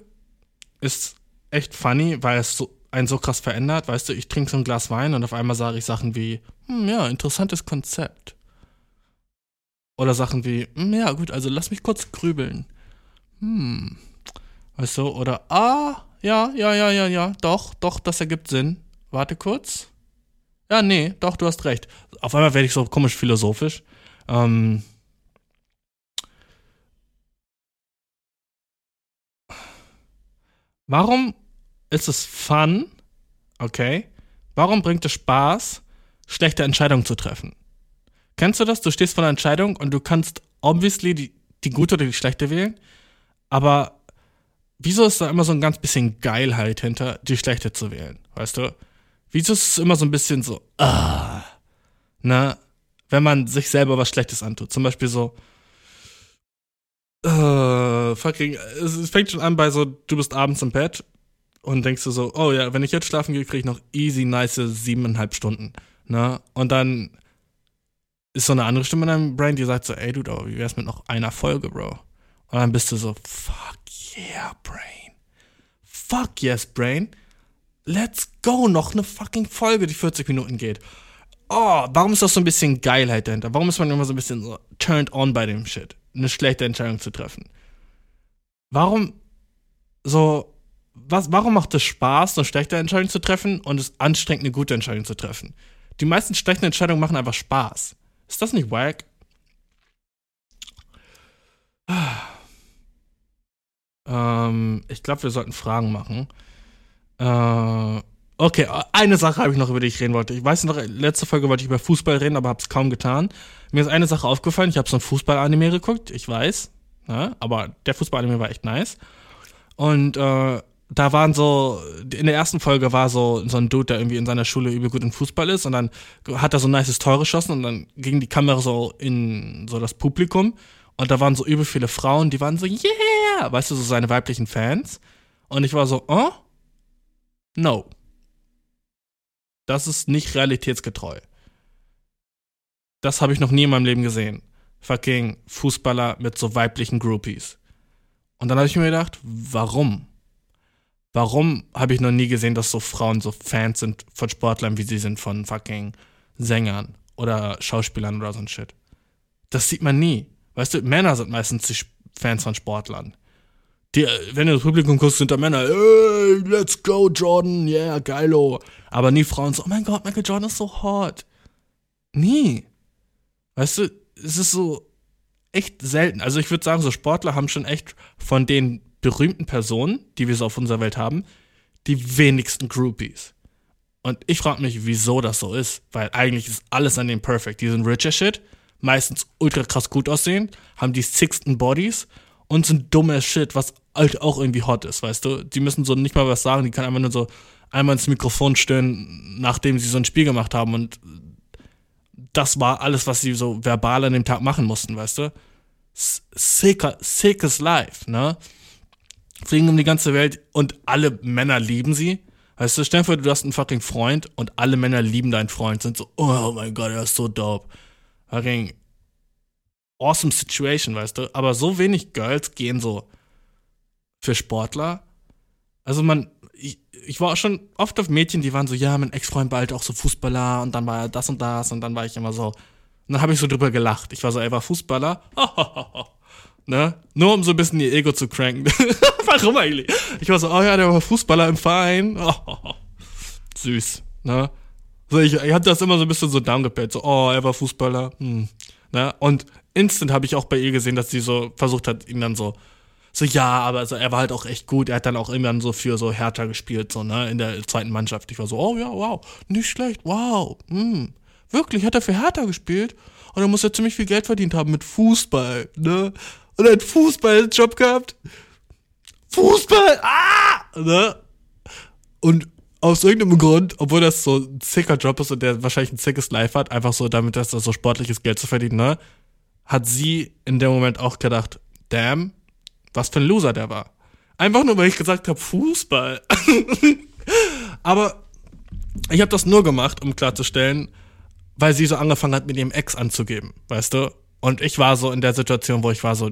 Speaker 1: ist echt funny, weil es so, einen so krass verändert. Weißt du, ich trinke so ein Glas Wein und auf einmal sage ich Sachen wie, hm, ja, interessantes Konzept. Oder Sachen wie, hm, ja, gut, also lass mich kurz grübeln. Hm. Weißt du, oder, ah, ja, ja, ja, ja, ja, doch, doch, das ergibt Sinn. Warte kurz. Ja, nee, doch, du hast recht. Auf einmal werde ich so komisch philosophisch. Ähm, Warum ist es fun, okay? Warum bringt es Spaß, schlechte Entscheidungen zu treffen? Kennst du das? Du stehst vor einer Entscheidung und du kannst obviously die, die gute oder die schlechte wählen, aber wieso ist da immer so ein ganz bisschen Geilheit hinter, die schlechte zu wählen? Weißt du? Wieso ist es immer so ein bisschen so, ah, ne? Wenn man sich selber was Schlechtes antut. Zum Beispiel so, Uh, fucking, es, fängt schon an bei so, du bist abends im Bett und denkst du so, oh ja, wenn ich jetzt schlafen gehe, kriege ich noch easy nice siebeneinhalb Stunden. Ne? Und dann ist so eine andere Stimme in deinem Brain, die sagt so, ey du, wie wär's mit noch einer Folge, Bro? Und dann bist du so, fuck yeah, Brain. Fuck yes, Brain. Let's go, noch eine fucking Folge, die 40 Minuten geht. Oh, warum ist das so ein bisschen Geilheit dahinter? Warum ist man immer so ein bisschen so turned on bei dem Shit? eine schlechte Entscheidung zu treffen. Warum so, was, warum macht es Spaß, eine schlechte Entscheidung zu treffen und es anstrengend, eine gute Entscheidung zu treffen? Die meisten schlechten Entscheidungen machen einfach Spaß. Ist das nicht wack? (sighs) Ähm, ich glaube, wir sollten Fragen machen. Äh, okay, eine Sache habe ich noch, über die ich reden wollte. Ich weiß noch, letzte Folge wollte ich über Fußball reden, aber habe es kaum getan. Mir ist eine Sache aufgefallen, ich habe so ein Fußball-Anime geguckt, ich weiß, ne? aber der Fußball-Anime war echt nice. Und äh, da waren so, in der ersten Folge war so, so ein Dude, der irgendwie in seiner Schule übel gut im Fußball ist und dann hat er so ein nices Tor geschossen und dann ging die Kamera so in so das Publikum und da waren so übel viele Frauen, die waren so, yeah, weißt du, so seine weiblichen Fans. Und ich war so, oh? No. Das ist nicht realitätsgetreu. Das habe ich noch nie in meinem Leben gesehen. Fucking Fußballer mit so weiblichen Groupies. Und dann habe ich mir gedacht, warum? Warum habe ich noch nie gesehen, dass so Frauen so Fans sind von Sportlern, wie sie sind von fucking Sängern oder Schauspielern oder so ein Shit? Das sieht man nie. Weißt du, Männer sind meistens die Fans von Sportlern. Die, wenn du das Publikum guckst, sind da Männer, hey, let's go, Jordan, yeah, geilo. Aber nie Frauen so, oh mein Gott, Michael Jordan ist so hot. Nie. Weißt du, es ist so echt selten. Also ich würde sagen, so Sportler haben schon echt von den berühmten Personen, die wir so auf unserer Welt haben, die wenigsten Groupies. Und ich frage mich, wieso das so ist. Weil eigentlich ist alles an denen perfekt. Die sind richer Shit, meistens ultra krass gut aussehen, haben die sixten Bodies und sind dummer Shit, was halt auch irgendwie hot ist, weißt du? Die müssen so nicht mal was sagen, die können einfach nur so einmal ins Mikrofon stören, nachdem sie so ein Spiel gemacht haben und das war alles, was sie so verbal an dem Tag machen mussten, weißt du? Sicker, sickes Life, ne? Fliegen um die ganze Welt und alle Männer lieben sie. Weißt du, stell dir du hast einen fucking Freund und alle Männer lieben deinen Freund, sind so, oh mein Gott, er ist so dope. Fucking awesome situation, weißt du? Aber so wenig Girls gehen so für Sportler. Also man, ich, ich war auch schon oft auf Mädchen, die waren so, ja, mein Ex-Freund war halt auch so Fußballer und dann war er das und das und dann war ich immer so. Und dann habe ich so drüber gelacht. Ich war so, er war Fußballer. (laughs) ne? Nur um so ein bisschen ihr Ego zu cranken. (laughs) Warum eigentlich? Ich war so, oh ja, der war Fußballer im Verein. (laughs) Süß, ne? So, ich, ich hab das immer so ein bisschen so downgepellt. So, oh, er war Fußballer. Hm. Ne? Und instant habe ich auch bei ihr gesehen, dass sie so versucht hat, ihn dann so So, ja, aber also, er war halt auch echt gut. Er hat dann auch irgendwann so für so Hertha gespielt, so, ne, in der zweiten Mannschaft. Ich war so, oh ja, wow, nicht schlecht, wow, hm. Wirklich, hat er für Hertha gespielt? Und dann muss er ziemlich viel Geld verdient haben mit Fußball, ne? Und er hat Fußballjob gehabt. Fußball, ah! Ne? Und aus irgendeinem Grund, obwohl das so ein sicker Job ist und der wahrscheinlich ein sickes Life hat, einfach so damit, dass er so sportliches Geld zu verdienen, ne? Hat sie in dem Moment auch gedacht, damn, was für ein Loser der war. Einfach nur, weil ich gesagt habe, Fußball. (laughs) Aber ich habe das nur gemacht, um klarzustellen, weil sie so angefangen hat, mit ihrem Ex anzugeben, weißt du? Und ich war so in der Situation, wo ich war so,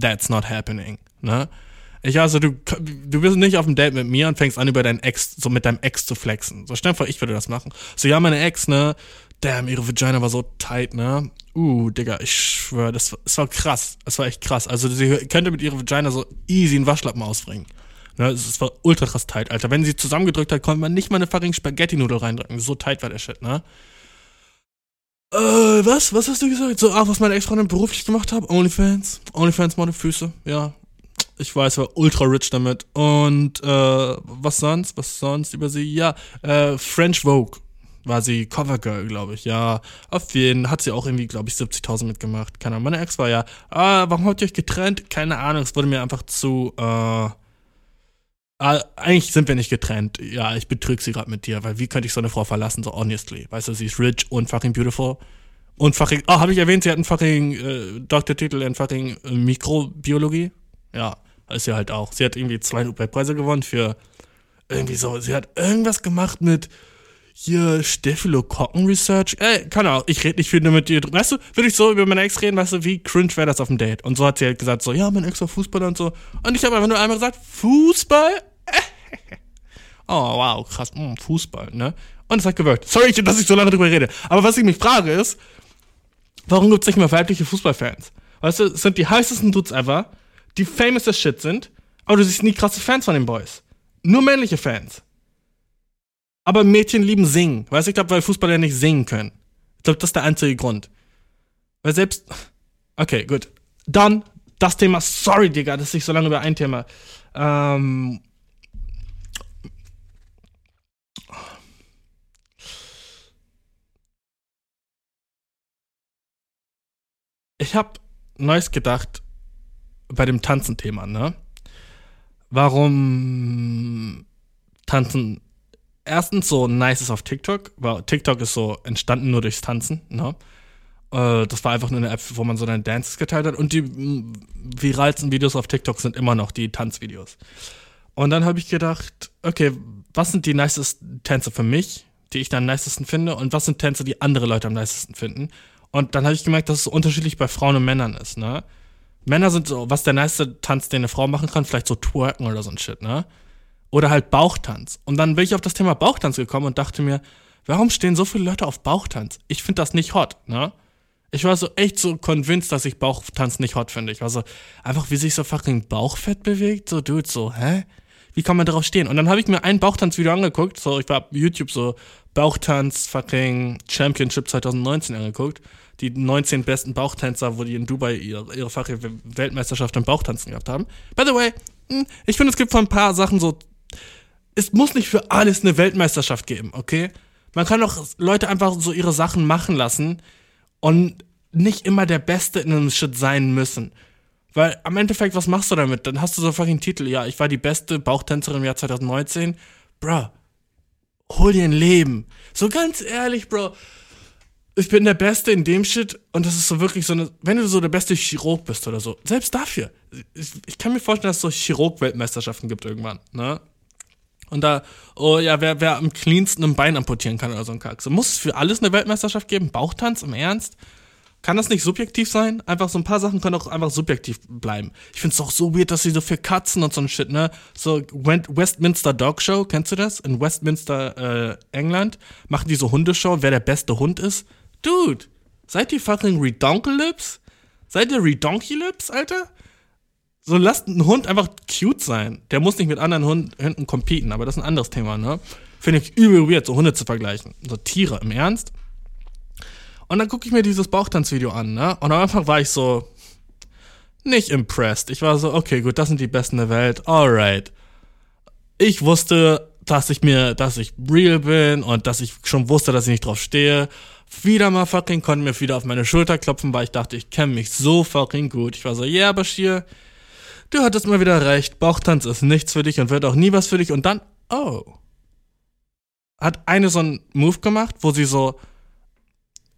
Speaker 1: that's not happening, ne? Ich also, du, du bist nicht auf dem Date mit mir und fängst an, über deinen Ex, so mit deinem Ex zu flexen. So, stell dir vor, ich würde das machen. So, ja, meine Ex, ne? Damn, ihre Vagina war so tight, ne? Uh, Digga, ich schwöre, das, das war krass. Das war echt krass. Also, sie könnte mit ihrer Vagina so easy einen Waschlappen ausbringen. Ne, es war ultra krass tight, Alter. Wenn sie zusammengedrückt hat, konnte man nicht mal eine fucking Spaghetti-Nudel reindrücken. So tight war der Shit, ne? Äh, was? Was hast du gesagt? So, ach, was meine Ex-Freundin beruflich gemacht hat? Onlyfans. Onlyfans, meine Füße. Ja, ich weiß, war ultra rich damit. Und äh, was sonst? Was sonst über sie? Ja, äh, French Vogue war sie Covergirl, glaube ich. Ja, auf jeden hat sie auch irgendwie, glaube ich, 70.000 mitgemacht. Keine Ahnung. Meine Ex war ja, ah, warum habt ihr euch getrennt? Keine Ahnung, es wurde mir einfach zu, äh, Ah, eigentlich sind wir nicht getrennt. Ja, ich betrüge sie gerade mit dir, weil wie könnte ich so eine Frau verlassen, so honestly? Weißt du, sie ist rich und fucking beautiful. Und fucking, oh, habe ich erwähnt, sie hat einen fucking äh, Doktortitel in fucking äh, Mikrobiologie? Ja, ist sie halt auch. Sie hat irgendwie zwei Nobelpreise gewonnen für irgendwie so, sie hat irgendwas gemacht mit hier Staphylokokken Research. Ey, keine Ahnung, ich rede nicht viel mit dir. Weißt du, würde ich so über meine Ex reden, weißt du, wie cringe wäre das auf dem Date? Und so hat sie halt gesagt, so, ja, mein Ex war Fußballer und so. Und ich habe einfach nur einmal gesagt, Fußball? (laughs) oh, wow, krass, mm, Fußball, ne? Und es hat gewirkt. Sorry, dass ich so lange drüber rede. Aber was ich mich frage ist, warum gibt es nicht mehr weibliche Fußballfans? Weißt du, es sind die heißesten Dudes ever die famous as shit sind, aber du siehst nie krasse Fans von den Boys. Nur männliche Fans. Aber Mädchen lieben singen. Weißt du, ich glaube, weil Fußballer nicht singen können. Ich glaube, das ist der einzige Grund. Weil selbst. Okay, gut. Dann das Thema. Sorry, Digga, dass ich so lange über ein Thema. Ähm. Ich habe Neues gedacht, bei dem Tanzen-Thema, ne? Warum Tanzen erstens so nice ist auf TikTok, weil TikTok ist so entstanden nur durchs Tanzen, ne? Äh, das war einfach nur eine App, wo man so deine Dances geteilt hat und die viralsten Videos auf TikTok sind immer noch die Tanzvideos. Und dann habe ich gedacht, okay, was sind die nicesten Tänze für mich, die ich dann am nicesten finde und was sind Tänze, die andere Leute am nicesten finden? Und dann habe ich gemerkt, dass es unterschiedlich bei Frauen und Männern ist, ne? Männer sind so, was der nice Tanz, den eine Frau machen kann, vielleicht so twerken oder so ein Shit, ne? Oder halt Bauchtanz. Und dann bin ich auf das Thema Bauchtanz gekommen und dachte mir, warum stehen so viele Leute auf Bauchtanz? Ich finde das nicht hot, ne? Ich war so echt so convinced, dass ich Bauchtanz nicht hot finde. Ich war so, einfach wie sich so fucking Bauchfett bewegt, so, dude, so, hä? Wie kann man darauf stehen? Und dann habe ich mir ein Bauchtanzvideo angeguckt, so, ich war auf YouTube so, Bauchtanz fucking Championship 2019 angeguckt die 19 besten Bauchtänzer, wo die in Dubai ihre, ihre Weltmeisterschaft im Bauchtanzen gehabt haben. By the way, hm, ich finde, es gibt von ein paar Sachen so, es muss nicht für alles eine Weltmeisterschaft geben, okay? Man kann doch Leute einfach so ihre Sachen machen lassen und nicht immer der Beste in einem Shit sein müssen. Weil am Endeffekt, was machst du damit? Dann hast du so fucking Titel, ja, ich war die beste Bauchtänzerin im Jahr 2019. Bro, hol dir ein Leben. So ganz ehrlich, Bro ich bin der Beste in dem Shit und das ist so wirklich so eine, wenn du so der beste Chirurg bist oder so, selbst dafür. Ich, ich kann mir vorstellen, dass es so Chirurg-Weltmeisterschaften gibt irgendwann, ne? Und da, oh ja, wer, wer am cleansten ein Bein amputieren kann oder so ein Kack. So muss es für alles eine Weltmeisterschaft geben? Bauchtanz im Ernst? Kann das nicht subjektiv sein? Einfach so ein paar Sachen können auch einfach subjektiv bleiben. Ich find's auch so weird, dass sie so für Katzen und so ein Shit, ne? So Westminster Dog Show, kennst du das? In Westminster, äh, England machen die so Hundeshow, wer der beste Hund ist. Dude, seid ihr fucking Redonkelips? Seid ihr Redonkelips, Alter? So lasst einen Hund einfach cute sein. Der muss nicht mit anderen Hund, Hunden competen, aber das ist ein anderes Thema, ne? Finde ich übel weird, so Hunde zu vergleichen. So Tiere, im Ernst? Und dann gucke ich mir dieses Bauchtanzvideo an, ne? Und am Anfang war ich so, nicht impressed. Ich war so, okay, gut, das sind die Besten der Welt, alright. Ich wusste, dass ich mir, dass ich real bin und dass ich schon wusste, dass ich nicht drauf stehe. Wieder mal fucking konnte mir wieder auf meine Schulter klopfen, weil ich dachte, ich kenne mich so fucking gut. Ich war so, yeah, Bashir, du hattest mal wieder recht, Bauchtanz ist nichts für dich und wird auch nie was für dich. Und dann, oh. Hat eine so einen Move gemacht, wo sie so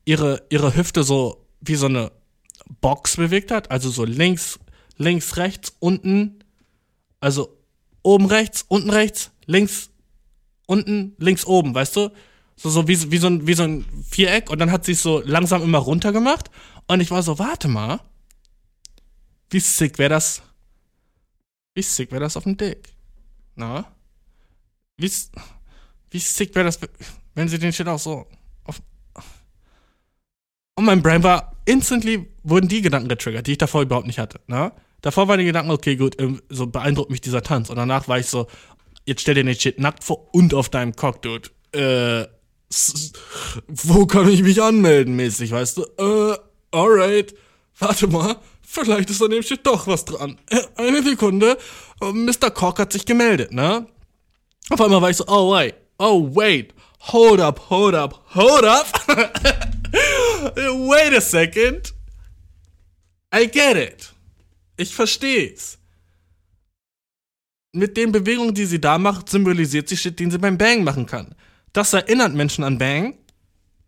Speaker 1: ihre, ihre Hüfte so wie so eine Box bewegt hat. Also so links, links, rechts, unten. Also oben rechts, unten rechts, links, unten, links, oben, weißt du? So, so wie, wie, so ein, wie so ein Viereck. Und dann hat sie es so langsam immer runter gemacht. Und ich war so, warte mal. Wie sick wäre das? Wie sick wäre das auf dem Dick? Na? Wie, wie sick wäre das, wenn sie den Shit auch so auf. Und mein Brain war instantly, wurden die Gedanken getriggert, die ich davor überhaupt nicht hatte. Na? Davor waren die Gedanken, okay, gut, ähm, so beeindruckt mich dieser Tanz. Und danach war ich so, jetzt stell dir den Shit nackt vor und auf deinem Cock, dude. Äh, wo kann ich mich anmelden, mäßig, weißt du? Äh, alright. Warte mal, vielleicht ist an dem doch was dran. Äh, eine Sekunde. Mr. Cock hat sich gemeldet, ne? Auf einmal war ich so, oh wait, oh wait, hold up, hold up, hold up. (laughs) wait a second. I get it. Ich versteh's. Mit den Bewegungen, die sie da macht, symbolisiert sie Shit, den sie beim Bang machen kann. Das erinnert Menschen an Bang,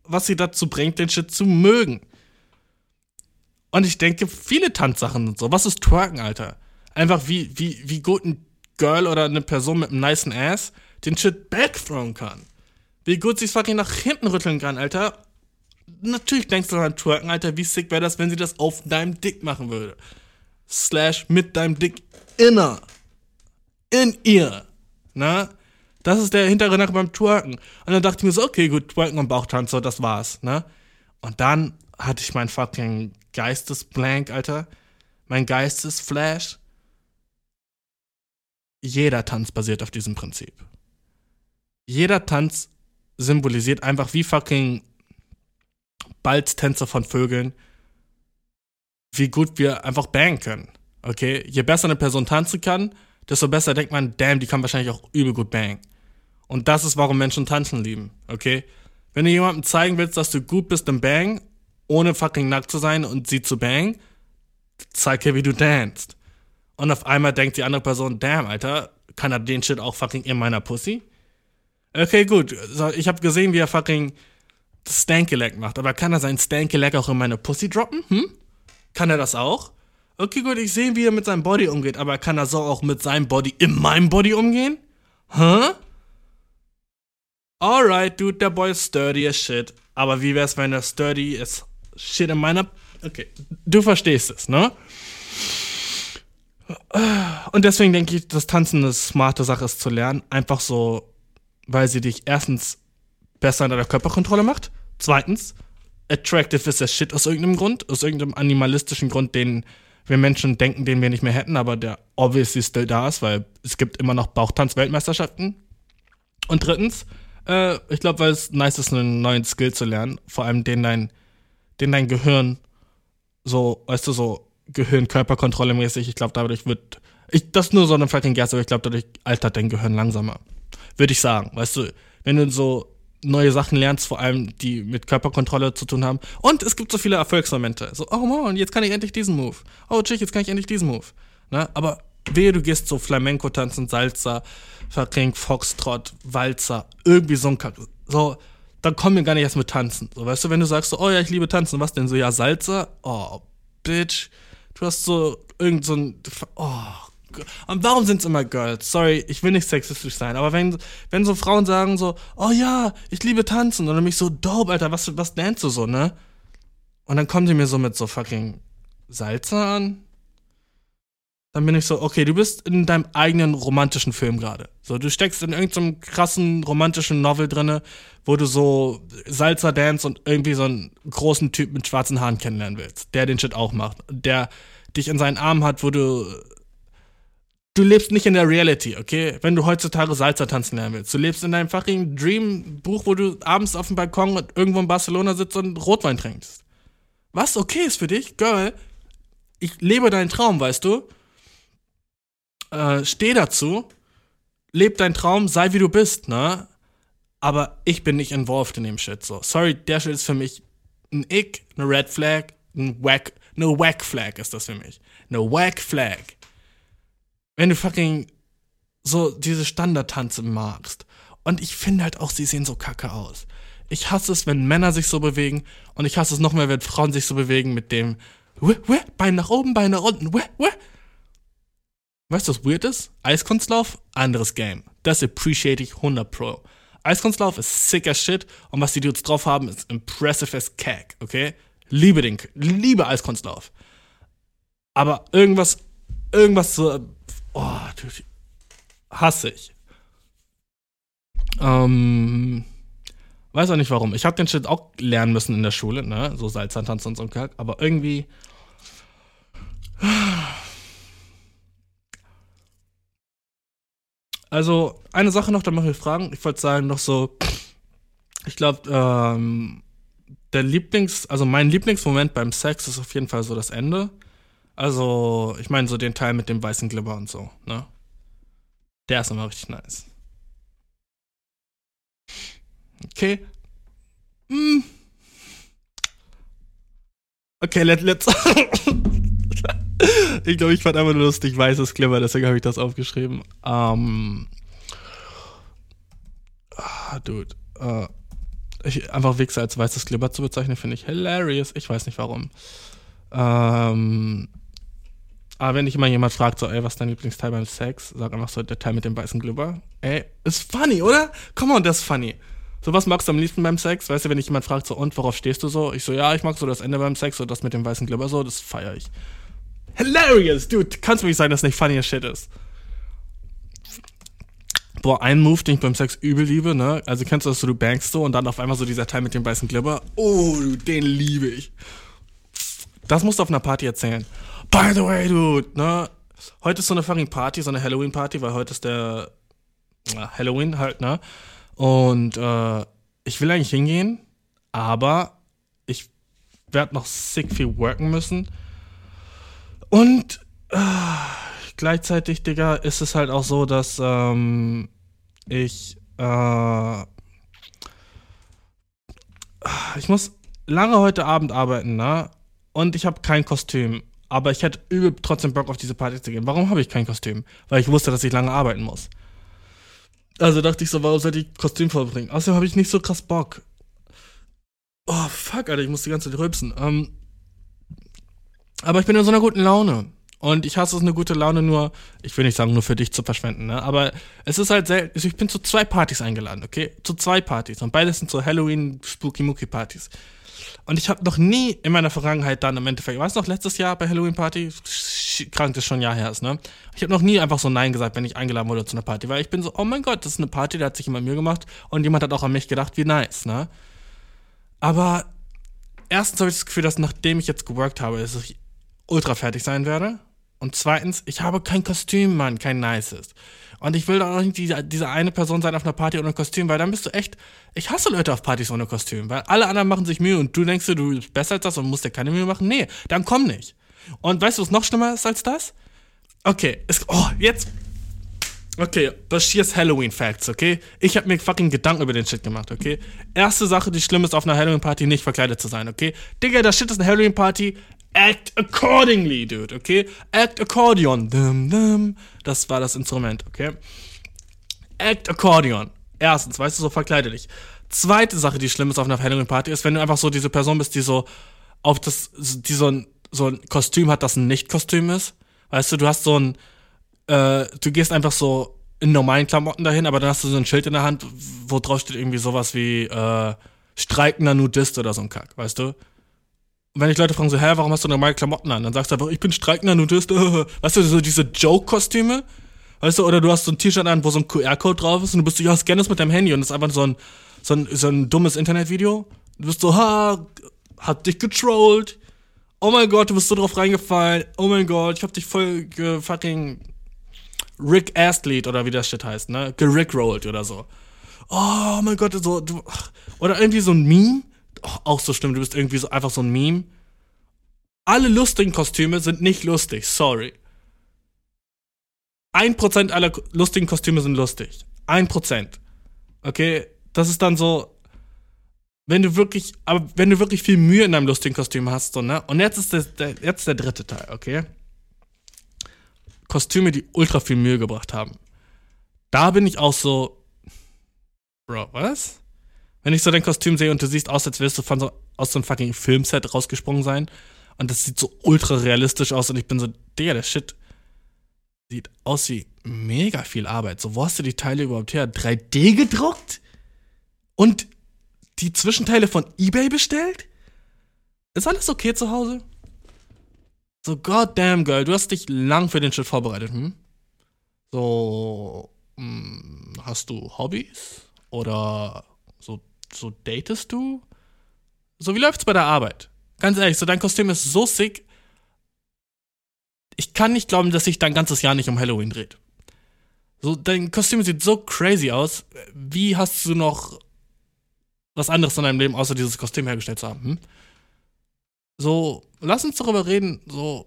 Speaker 1: was sie dazu bringt, den Shit zu mögen. Und ich denke, viele Tanzsachen sind so. Was ist Twerken, Alter? Einfach wie, wie, wie gut ein Girl oder eine Person mit einem niceen Ass den Shit backthrown kann. Wie gut sie es fucking nach hinten rütteln kann, Alter. Natürlich denkst du an Twerken, Alter. Wie sick wäre das, wenn sie das auf deinem Dick machen würde? Slash mit deinem Dick inner. In ihr. Na? Das ist der hintere Nacken beim Twerken. Und dann dachte ich mir so, okay, gut, Twerken und Bauchtanz, so, das war's, ne? Und dann hatte ich mein fucking Geistesblank, Alter. Mein Geistesflash. Jeder Tanz basiert auf diesem Prinzip. Jeder Tanz symbolisiert einfach wie fucking Balztänze von Vögeln, wie gut wir einfach bangen können. Okay? Je besser eine Person tanzen kann, desto besser denkt man, damn, die kann wahrscheinlich auch übel gut bangen. Und das ist, warum Menschen tanzen lieben. Okay? Wenn du jemandem zeigen willst, dass du gut bist im Bang, ohne fucking nackt zu sein und sie zu bang, zeig ihr, wie du danst. Und auf einmal denkt die andere Person, damn, Alter, kann er den Shit auch fucking in meiner Pussy? Okay, gut. Ich habe gesehen, wie er fucking Stankelek macht. Aber kann er sein Stankelek auch in meine Pussy droppen? Hm? Kann er das auch? Okay, gut, ich sehe, wie er mit seinem Body umgeht, aber kann er so auch mit seinem Body in meinem Body umgehen? Hä? Alright, dude, der Boy ist sturdy as shit. Aber wie wär's, wenn er sturdy ist? Shit in meiner. Okay, du verstehst es, ne? Und deswegen denke ich, dass Tanzen eine smarte Sache ist zu lernen. Einfach so, weil sie dich erstens besser in deiner Körperkontrolle macht. Zweitens, attractive ist as shit aus irgendeinem Grund. Aus irgendeinem animalistischen Grund, den wir Menschen denken, den wir nicht mehr hätten, aber der obviously still da ist, weil es gibt immer noch Bauchtanz-Weltmeisterschaften. Und drittens, äh, ich glaube, weil es nice ist, einen neuen Skill zu lernen, vor allem den dein, den dein Gehirn so, weißt du, so Gehirn-Körperkontrolle mäßig, ich glaube, dadurch wird, ich, das ist nur so eine fucking Guess, aber ich glaube, dadurch altert dein Gehirn langsamer. Würde ich sagen, weißt du, wenn du so neue Sachen lernst, vor allem die mit Körperkontrolle zu tun haben. Und es gibt so viele Erfolgsmomente. So, oh man, jetzt kann ich endlich diesen Move. Oh, chick, jetzt kann ich endlich diesen Move. Ne? Aber wehe, du gehst so Flamenco tanzen, Salsa, fucking Foxtrot, Walzer, irgendwie so ein Kack. So, dann kommen wir gar nicht erst mit Tanzen. So, weißt du, wenn du sagst so, oh ja, ich liebe Tanzen, was denn so, ja, Salsa? Oh, Bitch. Du hast so irgend so ein, oh, und warum sind es immer Girls? Sorry, ich will nicht sexistisch sein, aber wenn, wenn so Frauen sagen so, oh ja, ich liebe tanzen, und dann mich so, dope, Alter, was, was danst du so, ne? Und dann kommen die mir so mit so fucking Salsa an dann bin ich so, okay, du bist in deinem eigenen romantischen Film gerade. So, du steckst in irgendeinem krassen romantischen Novel drinne, wo du so Salsa Dance und irgendwie so einen großen Typ mit schwarzen Haaren kennenlernen willst, der den Shit auch macht, der dich in seinen Armen hat, wo du du lebst nicht in der Reality, okay? Wenn du heutzutage Salsa tanzen lernen willst, du lebst in deinem fucking Dream Buch, wo du abends auf dem Balkon irgendwo in Barcelona sitzt und Rotwein trinkst. Was okay ist für dich, Girl, ich lebe deinen Traum, weißt du? Äh, steh dazu, leb deinen Traum, sei wie du bist, ne? Aber ich bin nicht involved in dem Shit, so. Sorry, der Shit ist für mich ein Ick, eine Red Flag, ein Wack, eine Wack Flag ist das für mich. Eine Wack Flag. Wenn du fucking so diese Standardtanze magst. Und ich finde halt auch, sie sehen so kacke aus. Ich hasse es, wenn Männer sich so bewegen und ich hasse es noch mehr, wenn Frauen sich so bewegen mit dem Bein nach oben, Bein nach unten. Weißt du, was weird ist? Eiskunstlauf, anderes Game. Das appreciate ich 100 Pro. Eiskunstlauf ist sicker Shit und was die Dudes drauf haben, ist impressive as cack, okay? Liebe den, liebe Eiskunstlauf. Aber irgendwas, irgendwas so, oh, dude, hasse ich. Ähm, weiß auch nicht warum. Ich habe den Shit auch lernen müssen in der Schule, ne? So Salzantanz und so ein Kack. Aber irgendwie. Also, eine Sache noch, da mache ich Fragen. Ich wollte sagen, noch so. Ich glaube, ähm, der Lieblings-, also mein Lieblingsmoment beim Sex ist auf jeden Fall so das Ende. Also, ich meine, so den Teil mit dem weißen Glibber und so, ne? Der ist immer richtig nice. Okay. Mm. Okay, let, let's. (laughs) ich glaube, ich fand einfach nur lustig, weißes Glimmer, deswegen habe ich das aufgeschrieben. Ähm. Ah, dude. Äh, ich, einfach Wichser als weißes Glimmer zu bezeichnen, finde ich hilarious. Ich weiß nicht warum. Ähm. Aber wenn dich immer jemand fragt, so, ey, was ist dein Lieblingsteil beim Sex? Sag einfach so, der Teil mit dem weißen Glibber. Ey, ist funny, oder? Come on, das ist funny. So, was magst du am liebsten beim Sex? Weißt du, wenn dich jemand fragt, so, und worauf stehst du so? Ich so, ja, ich mag so das Ende beim Sex, so das mit dem weißen Glibber, so, das feiere ich. Hilarious, dude. Kannst du nicht sagen, dass das nicht funny as shit ist? Boah, ein Move, den ich beim Sex übel liebe, ne? Also kennst du das so, du bangst so und dann auf einmal so dieser Teil mit dem weißen Glibber. Oh, den liebe ich. Das musst du auf einer Party erzählen. By the way, dude, ne? Heute ist so eine fucking Party, so eine Halloween-Party, weil heute ist der na, Halloween halt, ne? Und äh, ich will eigentlich hingehen, aber ich werde noch sick viel worken müssen. Und äh, gleichzeitig, Digga, ist es halt auch so, dass ähm, ich äh, ich muss lange heute Abend arbeiten, ne? Und ich habe kein Kostüm. Aber ich hätte übel trotzdem Bock auf diese Party zu gehen. Warum habe ich kein Kostüm? Weil ich wusste, dass ich lange arbeiten muss. Also dachte ich so, warum soll ich Kostüm vorbringen? Außerdem habe ich nicht so krass Bock. Oh, fuck, Alter, ich muss die ganze Zeit rülpsen. Ähm, aber ich bin in so einer guten Laune. Und ich hasse es, eine gute Laune nur, ich will nicht sagen, nur für dich zu verschwenden, ne? Aber es ist halt selten, also ich bin zu zwei Partys eingeladen, okay? Zu zwei Partys. Und beides sind so Halloween, Spooky Mookie Partys. Und ich habe noch nie in meiner Vergangenheit dann im Endeffekt, weißt du noch, letztes Jahr bei Halloween Party, krank, das schon ein Jahr her ist, ne? Ich habe noch nie einfach so Nein gesagt, wenn ich eingeladen wurde zu einer Party, weil ich bin so, oh mein Gott, das ist eine Party, da hat sich jemand Mühe gemacht und jemand hat auch an mich gedacht, wie nice, ne? Aber erstens habe ich das Gefühl, dass nachdem ich jetzt geworkt habe, dass ich ultra fertig sein werde. Und zweitens, ich habe kein Kostüm, Mann, kein nices. Und ich will doch auch nicht diese, diese eine Person sein auf einer Party ohne Kostüm, weil dann bist du echt. Ich hasse Leute auf Partys ohne Kostüm, weil alle anderen machen sich Mühe und du denkst du bist besser als das und musst dir keine Mühe machen. Nee, dann komm nicht. Und weißt du, was noch schlimmer ist als das? Okay, es, oh, jetzt. Okay, Bashirs Halloween Facts, okay? Ich habe mir fucking Gedanken über den Shit gemacht, okay? Erste Sache, die schlimm ist, auf einer Halloween Party nicht verkleidet zu sein, okay? Digga, das Shit ist eine Halloween Party. Act accordingly, dude, okay? Act accordion. Das war das Instrument, okay? Act accordion. Erstens, weißt du, so verkleide dich. Zweite Sache, die schlimm ist auf einer Halloween-Party, ist, wenn du einfach so diese Person bist, die so auf das, die so ein, so ein Kostüm hat, das ein Nicht-Kostüm ist. Weißt du, du hast so ein, äh, du gehst einfach so in normalen Klamotten dahin, aber dann hast du so ein Schild in der Hand, wo drauf steht irgendwie sowas wie, äh, streikender Nudist oder so ein Kack, weißt du? Und wenn ich Leute fragen so, hä, warum hast du normale Klamotten an? Dann sagst du einfach, ich bin streikender Nudist. (laughs) Weißt du, so diese Joke-Kostüme? Weißt du, oder du hast so ein T-Shirt an, wo so ein QR-Code drauf ist und du bist so, ja, scan das mit deinem Handy und das ist einfach so ein, so ein, so ein dummes Internetvideo. Du bist so, ha, hat dich getrollt. Oh mein Gott, du bist so drauf reingefallen. Oh mein Gott, ich hab dich voll ge fucking Rick Astley oder wie das Shit heißt, ne? Gerickrollt oder so. Oh mein Gott, so, du, oder irgendwie so ein Meme, auch so schlimm, du bist irgendwie so einfach so ein Meme. Alle lustigen Kostüme sind nicht lustig, sorry. Ein Prozent aller lustigen Kostüme sind lustig. Ein Prozent. Okay, das ist dann so, wenn du wirklich, aber wenn du wirklich viel Mühe in deinem lustigen Kostüm hast, so, ne? Und jetzt ist der, der, jetzt der dritte Teil, okay? Kostüme, die ultra viel Mühe gebracht haben. Da bin ich auch so, Bro, was? Wenn ich so dein Kostüm sehe und du siehst aus, als wirst du von so, aus so einem fucking Filmset rausgesprungen sein und das sieht so ultra realistisch aus und ich bin so, Digga, der Shit sieht aus wie mega viel Arbeit. So, wo hast du die Teile überhaupt her? 3D gedruckt? Und die Zwischenteile von eBay bestellt? Ist alles okay zu Hause? So, goddamn, girl, du hast dich lang für den Shit vorbereitet, hm? So, hm, hast du Hobbys? Oder so, datest du? So, wie läuft's bei der Arbeit? Ganz ehrlich, so dein Kostüm ist so sick. Ich kann nicht glauben, dass sich dein ganzes Jahr nicht um Halloween dreht. So, dein Kostüm sieht so crazy aus. Wie hast du noch was anderes in deinem Leben, außer dieses Kostüm hergestellt zu haben? Hm? So, lass uns darüber reden, so,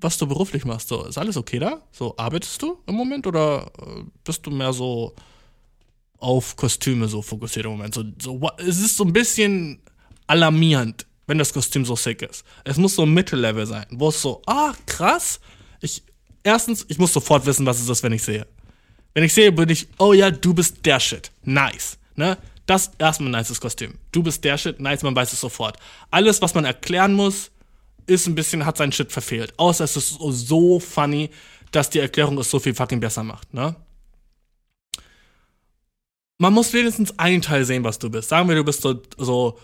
Speaker 1: was du beruflich machst. So, ist alles okay da? So, arbeitest du im Moment oder äh, bist du mehr so auf Kostüme so fokussiert im Moment? So, so, es ist so ein bisschen alarmierend, wenn das Kostüm so sick ist. Es muss so ein Mittellevel sein, wo es so, ah, krass. Ich, erstens, ich muss sofort wissen, was es ist, wenn ich sehe. Wenn ich sehe, bin ich, oh ja, du bist der Shit. Nice. Ne? Das erstmal ein nices Kostüm. Du bist der Shit, nice, man weiß es sofort. Alles, was man erklären muss, ist ein bisschen, hat seinen Shit verfehlt. Außer es ist so, so funny, dass die Erklärung es so viel fucking besser macht, ne? Man muss wenigstens einen Teil sehen, was du bist. Sagen wir, du bist so, so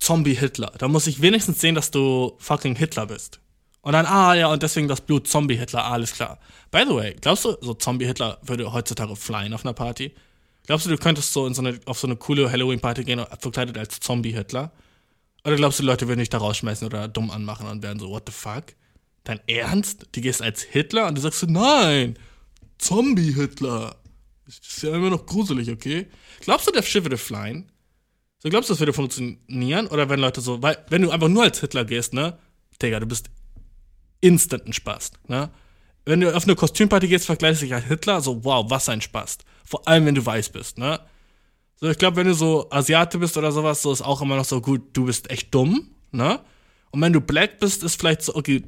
Speaker 1: Zombie-Hitler. Da muss ich wenigstens sehen, dass du fucking Hitler bist. Und dann, ah ja, und deswegen das Blut Zombie-Hitler, alles klar. By the way, glaubst du, so Zombie-Hitler würde heutzutage flyen auf einer Party? Glaubst du, du könntest so, in so eine, auf so eine coole Halloween-Party gehen, verkleidet als Zombie-Hitler? Oder glaubst du, die Leute würden dich da rausschmeißen oder dumm anmachen und werden so, what the fuck? Dein Ernst? Du gehst als Hitler und du sagst so, nein, Zombie-Hitler. Das ist ja immer noch gruselig, okay? Glaubst du, der Schiff würde flyen? So, glaubst du, das würde funktionieren? Oder wenn Leute so, weil, wenn du einfach nur als Hitler gehst, ne? Digga, du bist instant ein Spaß, ne? Wenn du auf eine Kostümparty gehst, vergleichst dich als Hitler, so, wow, was ein Spaß. Vor allem, wenn du weiß bist, ne? So, ich glaube, wenn du so Asiate bist oder sowas, so ist auch immer noch so gut, du bist echt dumm, ne? Und wenn du black bist, ist vielleicht so, okay,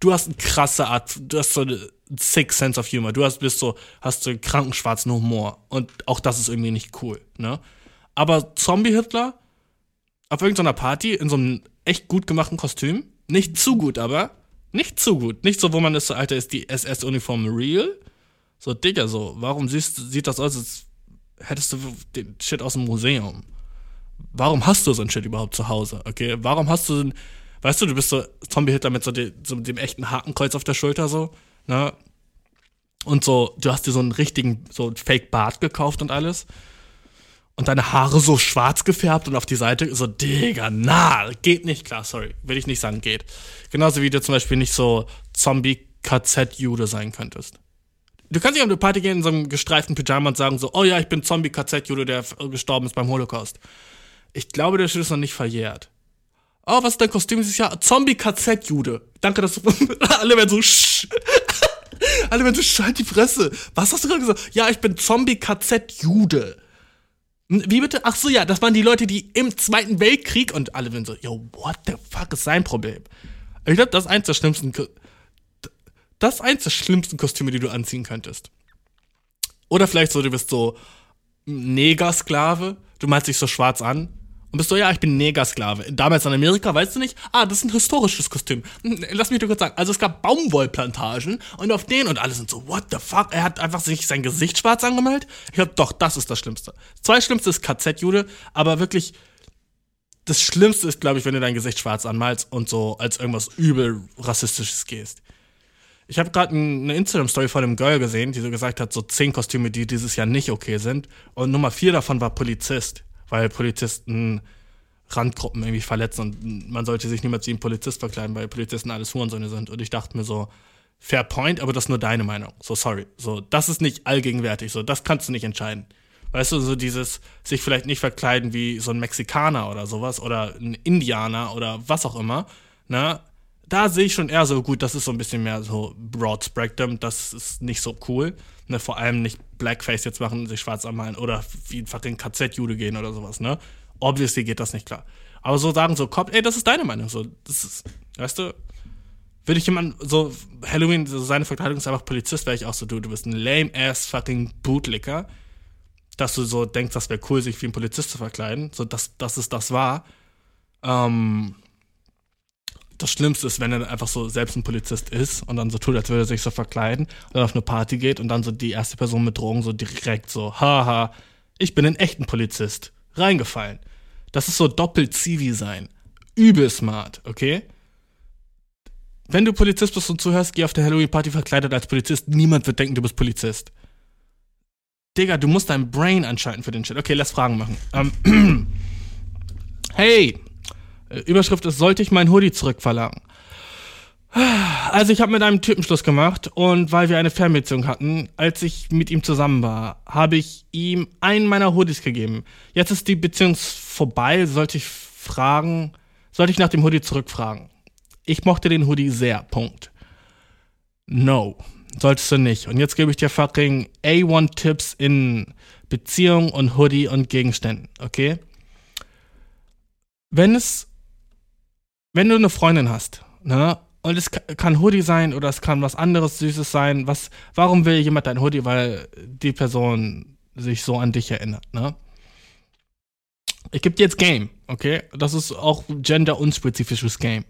Speaker 1: du hast eine krasse Art, du hast so eine sick sense of humor. Du hast, bist so, hast so kranken schwarzen Humor. Und auch das ist irgendwie nicht cool, ne? Aber Zombie-Hitler auf irgendeiner Party in so einem echt gut gemachten Kostüm, nicht zu gut, aber nicht zu gut. Nicht so, wo man ist, so, Alter, ist die SS-Uniform real? So, Digga, so, warum siehst, sieht das aus, als hättest du den Shit aus dem Museum? Warum hast du so ein Shit überhaupt zu Hause? Okay, warum hast du, weißt du, du bist so Zombie-Hitler mit so, de, so dem echten Hakenkreuz auf der Schulter, so, ne? Und so, du hast dir so einen richtigen, so Fake-Bart gekauft und alles und deine Haare so schwarz gefärbt und auf die Seite so, Digga, na, geht nicht klar, sorry, will ich nicht sagen, geht. Genauso wie du zum Beispiel nicht so Zombie-KZ-Jude sein könntest. Du kannst nicht auf eine Party gehen in so einem gestreiften Pyjama und sagen so, oh ja, ich bin Zombie-KZ-Jude, der gestorben ist beim Holocaust. Ich glaube, der Shit ist noch nicht verjährt. Oh, was ist dein Kostüm dieses Jahr? Zombie-KZ-Jude. Danke, dass du, (laughs) alle werden so, sch (laughs) alle werden so, schalt die Fresse. Was hast du gerade gesagt? Ja, ich bin Zombie-KZ-Jude. Wie bitte? Ach so, ja, das waren die Leute, die im Zweiten Weltkrieg und alle sind so, yo, what the fuck ist sein Problem? Ich glaube, das ist eins der schlimmsten, das ist eins der schlimmsten Kostüme, die du anziehen könntest. Oder vielleicht so, du bist so Negersklave, du malst dich so schwarz an und bist so, ja, ich bin Negersklave. Damals in Amerika, weißt du nicht? Ah, das ist ein historisches Kostüm. Hm, lass mich dir kurz sagen. Also es gab Baumwollplantagen und auf denen und alle sind so, what the fuck? Er hat einfach sich sein Gesicht schwarz angemalt? Ich glaube, doch, das ist das Schlimmste. Das zweitschlimmste ist KZ-Jude, aber wirklich, das Schlimmste ist, glaube ich, wenn du dein Gesicht schwarz anmalst und so als irgendwas übel rassistisches gehst. Ich habe gerade eine Instagram-Story von einem Girl gesehen, die so gesagt hat, so zehn Kostüme, die dieses Jahr nicht okay sind. Und Nummer vier davon war Polizist weil Polizisten Randgruppen irgendwie verletzen und man sollte sich niemals wie ein Polizist verkleiden, weil Polizisten alles Hurensöhne sind. Und ich dachte mir so, fair point, aber das ist nur deine Meinung. So, sorry. So, das ist nicht allgegenwärtig. So, das kannst du nicht entscheiden. Weißt du, so dieses, sich vielleicht nicht verkleiden wie so ein Mexikaner oder sowas oder ein Indianer oder was auch immer. ne? Da sehe ich schon eher so gut, das ist so ein bisschen mehr so Broad Spectrum, das ist nicht so cool. Ne, vor allem nicht Blackface jetzt machen, sich schwarz anmalen oder wie ein fucking KZ-Jude gehen oder sowas, ne? Obviously geht das nicht klar. Aber so sagen so, Kopf, ey, das ist deine Meinung, so, das ist, weißt du, würde ich jemand so, Halloween, so seine Verkleidung ist einfach Polizist, wäre ich auch so, du, du bist ein lame ass fucking Bootlicker, dass du so denkst, das wäre cool, sich wie ein Polizist zu verkleiden, so, dass, dass es das war. Ähm, das Schlimmste ist, wenn er einfach so selbst ein Polizist ist und dann so tut, als würde er sich so verkleiden und dann auf eine Party geht und dann so die erste Person mit Drogen so direkt so, haha, ich bin ein echten Polizist, reingefallen. Das ist so doppelt Zivi sein. Übel smart, okay? Wenn du Polizist bist und zuhörst, geh auf der Halloween-Party verkleidet als Polizist. Niemand wird denken, du bist Polizist. Digga, du musst dein Brain anschalten für den Shit. Okay, lass Fragen machen. Ähm, (clears throat) hey, Überschrift ist, sollte ich mein Hoodie zurückverlangen? Also ich habe mit einem Typen Schluss gemacht und weil wir eine Fernbeziehung hatten, als ich mit ihm zusammen war, habe ich ihm einen meiner Hoodies gegeben. Jetzt ist die Beziehung vorbei, sollte ich fragen, sollte ich nach dem Hoodie zurückfragen. Ich mochte den Hoodie sehr, Punkt. No, solltest du nicht. Und jetzt gebe ich dir fucking A1-Tipps in Beziehung und Hoodie und Gegenständen, okay? Wenn es wenn du eine Freundin hast, ne, und es kann Hoodie sein oder es kann was anderes Süßes sein, was, warum will jemand dein Hoodie? Weil die Person sich so an dich erinnert, ne? Ich gebe dir jetzt Game, okay? Das ist auch gender-unspezifisches Game.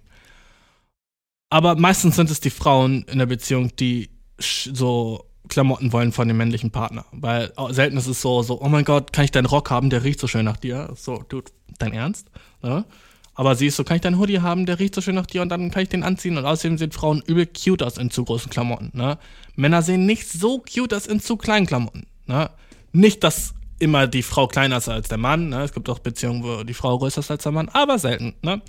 Speaker 1: Aber meistens sind es die Frauen in der Beziehung, die so Klamotten wollen von dem männlichen Partner. Weil selten ist es so, so, oh mein Gott, kann ich deinen Rock haben, der riecht so schön nach dir. So, dude, dein Ernst? Ne? Aber sie ist so, kann ich deinen Hoodie haben, der riecht so schön nach dir und dann kann ich den anziehen. Und außerdem sehen Frauen übel cute aus in zu großen Klamotten. Ne? Männer sehen nicht so cute aus in zu kleinen Klamotten. Ne? Nicht, dass immer die Frau kleiner ist als der Mann. Ne? Es gibt auch Beziehungen, wo die Frau größer ist als der Mann, aber selten. Ne?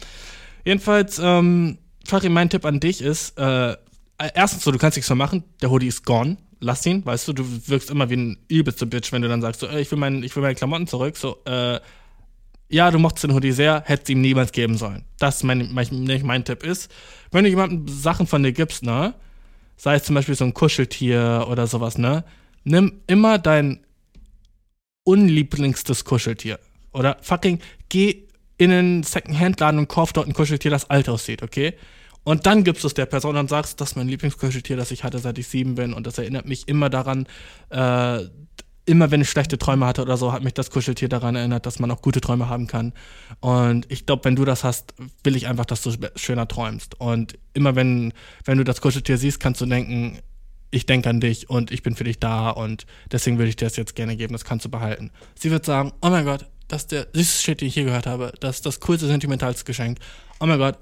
Speaker 1: Jedenfalls, ähm, Farid, mein Tipp an dich ist, äh, erstens so, du kannst nichts mehr machen, der Hoodie ist gone. Lass ihn, weißt du, du wirkst immer wie ein übelste Bitch, wenn du dann sagst, so, ey, ich will, mein, ich will meine Klamotten zurück. So, äh, ja, du mochtest den Hoodie sehr, hättest ihm niemals geben sollen. Das ist mein, mein, mein Tipp ist. Wenn du jemandem Sachen von dir gibst, ne, sei es zum Beispiel so ein Kuscheltier oder sowas, ne, nimm immer dein unlieblingstes Kuscheltier. Oder fucking geh in einen Second-Hand-Laden und kauf dort ein Kuscheltier, das alt aussieht, okay? Und dann gibst du es der Person und sagst, das ist mein Lieblingskuscheltier, das ich hatte, seit ich sieben bin. Und das erinnert mich immer daran, äh, immer wenn ich schlechte Träume hatte oder so, hat mich das Kuscheltier daran erinnert, dass man auch gute Träume haben kann. Und ich glaube, wenn du das hast, will ich einfach, dass du schöner träumst. Und immer wenn, wenn du das Kuscheltier siehst, kannst du denken, ich denke an dich und ich bin für dich da und deswegen würde ich dir das jetzt gerne geben, das kannst du behalten. Sie wird sagen, oh mein Gott, das ist der süßeste Shit, den ich hier gehört habe. Das ist das coolste, sentimentalste Geschenk. Oh mein Gott.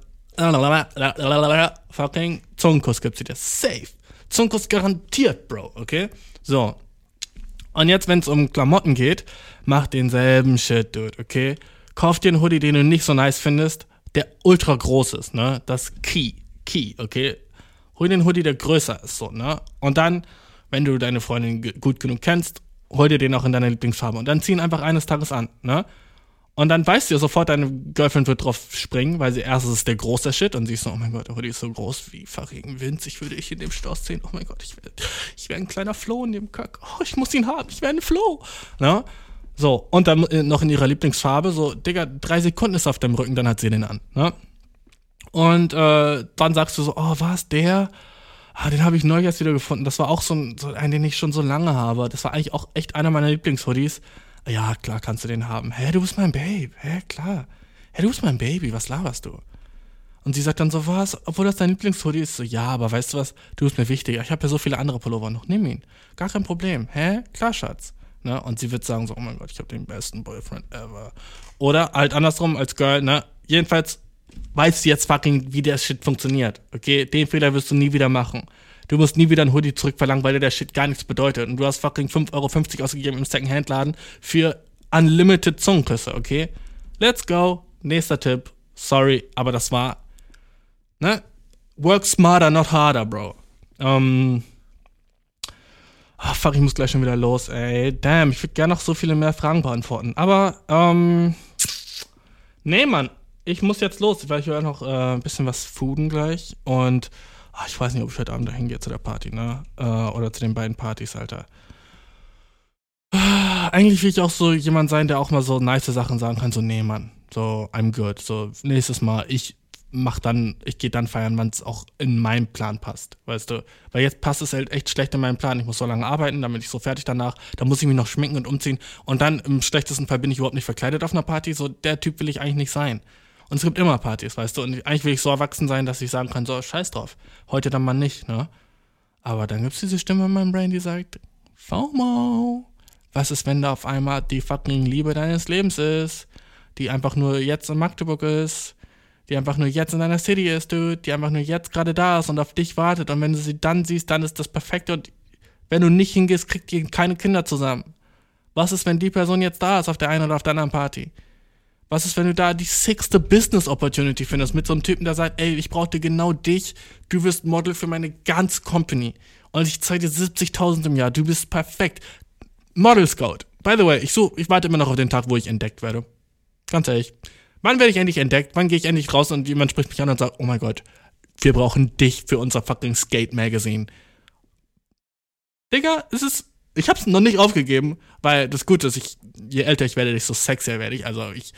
Speaker 1: Fucking Zungenkuss gibt sie dir. Safe. Zungenkuss garantiert, Bro, okay? So, und jetzt, wenn es um Klamotten geht, mach denselben Shit, Dude, okay? Kauf dir einen Hoodie, den du nicht so nice findest, der ultra groß ist, ne? Das Key. Key, okay? Hol dir einen Hoodie, der größer ist, so, ne? Und dann, wenn du deine Freundin gut genug kennst, hol dir den auch in deiner Lieblingsfarbe. Und dann zieh ihn einfach eines Tages an, ne? Und dann weißt du ja sofort, deine Girlfriend wird drauf springen, weil sie erst ist der große Shit und sie ist so, oh mein Gott, der Hoodie ist so groß wie verregen winzig würde ich in dem Stoß sehen. Oh mein Gott, ich wäre ich wär ein kleiner Floh in dem Kack. Oh, ich muss ihn haben, ich wäre ein Floh. Ne? So, und dann äh, noch in ihrer Lieblingsfarbe, so, Digga, drei Sekunden ist auf dem Rücken, dann hat sie den an. Ne? Und äh, dann sagst du so, oh, was, der? Ah, den habe ich neulich erst wieder gefunden. Das war auch so ein, so ein, den ich schon so lange habe. Das war eigentlich auch echt einer meiner Lieblingshoodies ja, klar kannst du den haben. Hä, du bist mein Babe. Hä, klar. Hä, du bist mein Baby. Was laberst du? Und sie sagt dann so, was? Obwohl das dein Lieblingshoodie ist. So, ja, aber weißt du was? Du bist mir wichtiger. Ich habe ja so viele andere Pullover noch. Nimm ihn. Gar kein Problem. Hä? Klar, Schatz. Ne? Und sie wird sagen so, oh mein Gott, ich habe den besten Boyfriend ever. Oder halt andersrum als Girl, ne? Jedenfalls weißt du jetzt fucking, wie der Shit funktioniert. Okay? Den Fehler wirst du nie wieder machen. Du musst nie wieder ein Hoodie zurückverlangen, weil dir der Shit gar nichts bedeutet. Und du hast fucking 5,50 Euro ausgegeben im Secondhand-Laden für unlimited Zungenküsse, okay? Let's go. Nächster Tipp. Sorry, aber das war, ne? Work smarter, not harder, bro. Ähm. Oh, fuck, ich muss gleich schon wieder los, ey. Damn, ich würde gerne noch so viele mehr Fragen beantworten. Aber, ähm. Nee, Mann. ich muss jetzt los, weil ich will noch äh, ein bisschen was fooden gleich. Und ach, ich weiß nicht, ob ich heute Abend dahin gehe zu der Party, ne? Äh, oder zu den beiden Partys, Alter. Ah, Eigentlich will ich auch so jemand sein, der auch mal so nice Sachen sagen kann, so, nee, Mann, so, I'm good. So, nächstes Mal, ich mach dann, ich gehe dann feiern, wann es auch in meinen Plan passt, weißt du? Weil jetzt passt es halt echt schlecht in meinen Plan. Ich muss so lange arbeiten, dann bin ich so fertig danach. Da muss ich mich noch schminken und umziehen. Und dann im schlechtesten Fall bin ich überhaupt nicht verkleidet auf einer Party. So, der Typ will ich eigentlich nicht sein. Und es gibt immer Partys, weißt du? Und eigentlich will ich so erwachsen sein, dass ich sagen kann, so, scheiß drauf. Heute dann mal nicht, ne? Aber dann gibt's diese Stimme in meinem Brain, die sagt, FOMO. Was ist, wenn da auf einmal die fucking Liebe deines Lebens ist? Die einfach nur jetzt in Magdeburg ist? Die einfach nur jetzt in deiner City ist, dude? Die einfach nur jetzt gerade da ist und auf dich wartet. Und wenn du sie dann siehst, dann ist das perfekte. Und wenn du nicht hingehst, kriegt ihr keine Kinder zusammen. Was ist, wenn die Person jetzt da ist auf der einen oder auf der anderen Party? Was ist, wenn du da die sixte Business Opportunity findest mit so einem Typen, der sagt, ey, ich brauchte genau dich, du wirst Model für meine ganze Company und ich zahle dir 70.000 im Jahr, du bist perfekt. Model Scout. By the way, ich so, ich warte immer noch auf den Tag, wo ich entdeckt werde. Ganz ehrlich. Wann werde ich endlich entdeckt? Wann gehe ich endlich raus und jemand spricht mich an und sagt, oh mein Gott, wir brauchen dich für unser fucking Skate Magazine. Digga, es ist, ich hab's noch nicht aufgegeben, weil das Gute ist, ich, je älter ich werde, desto sexier werde ich. Also ich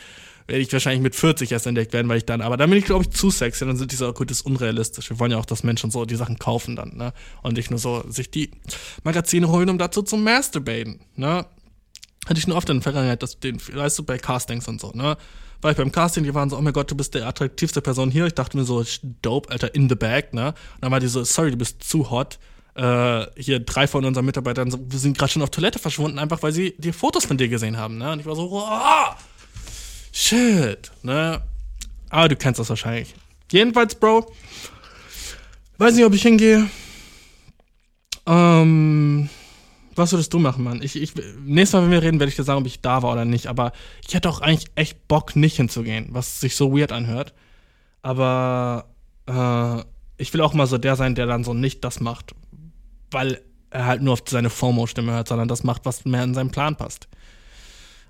Speaker 1: werde ich wahrscheinlich mit 40 erst entdeckt werden, weil ich dann, aber dann bin ich, glaube ich, zu sexy. Dann sind die so, gut, das ist unrealistisch. Wir wollen ja auch, dass Menschen so die Sachen kaufen dann, ne? Und nicht nur so sich die Magazine holen, um dazu zu masturbaten, ne? Hatte ich nur oft in der Vergangenheit, dass den, weißt du, bei Castings und so, ne? War ich beim Casting, die waren so, oh mein Gott, du bist der attraktivste Person hier. Ich dachte mir so, dope, Alter, in the bag, ne? Und dann war die so, sorry, du bist zu hot. Äh, hier drei von unseren Mitarbeitern wir sind gerade schon auf Toilette verschwunden, einfach weil sie die Fotos von dir gesehen haben, ne? Und ich war so, wow, shit, ne? Aber du kennst das wahrscheinlich. Jedenfalls, Bro, weiß nicht, ob ich hingehe. Ähm, was würdest du machen, Mann? Ich, ich, nächstes Mal, wenn wir reden, werde ich dir sagen, ob ich da war oder nicht. Aber ich hätte auch eigentlich echt Bock, nicht hinzugehen, was sich so weird anhört. Aber äh, ich will auch mal so der sein, der dann so nicht das macht, weil er halt nur auf seine FOMO-Stimme hört, sondern das macht, was mehr in seinen Plan passt.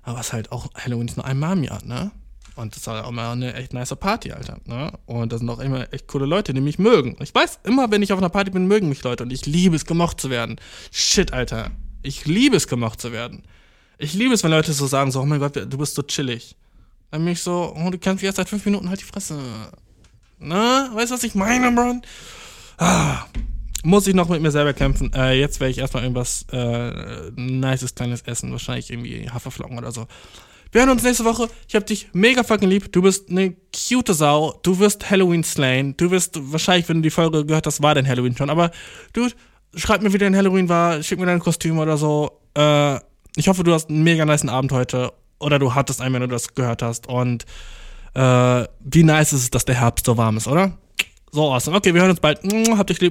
Speaker 1: Aber es ist halt auch, Halloween ist nur einmal im Jahr, ne? Und das ist halt auch mal eine echt nice Party, Alter. Ne? Und da sind auch immer echt coole Leute, die mich mögen. Ich weiß, immer wenn ich auf einer Party bin, mögen mich Leute. Und ich liebe es, gemocht zu werden. Shit, Alter. Ich liebe es, gemocht zu werden. Ich liebe es, wenn Leute so sagen, so, oh mein Gott, du bist so chillig. Dann bin ich so, oh, du kennst mich erst seit fünf Minuten, halt die Fresse. Na, weißt du, was ich meine, Bro? Ah, muss ich noch mit mir selber kämpfen. Äh, jetzt werde ich erstmal irgendwas äh, nices kleines essen. Wahrscheinlich irgendwie Haferflocken oder so. Wir hören uns nächste Woche. Ich hab dich mega fucking lieb. Du bist eine cute Sau. Du wirst Halloween slain. Du wirst wahrscheinlich, wenn du die Folge gehört hast, war dein Halloween schon. Aber Dude, schreib mir, wie dein Halloween war. Schick mir dein Kostüm oder so. Äh, ich hoffe, du hast einen mega nice Abend heute. Oder du hattest einen, wenn du das gehört hast. Und äh, wie nice ist es, dass der Herbst so warm ist, oder? So awesome. Okay, wir hören uns bald. Hab dich lieb.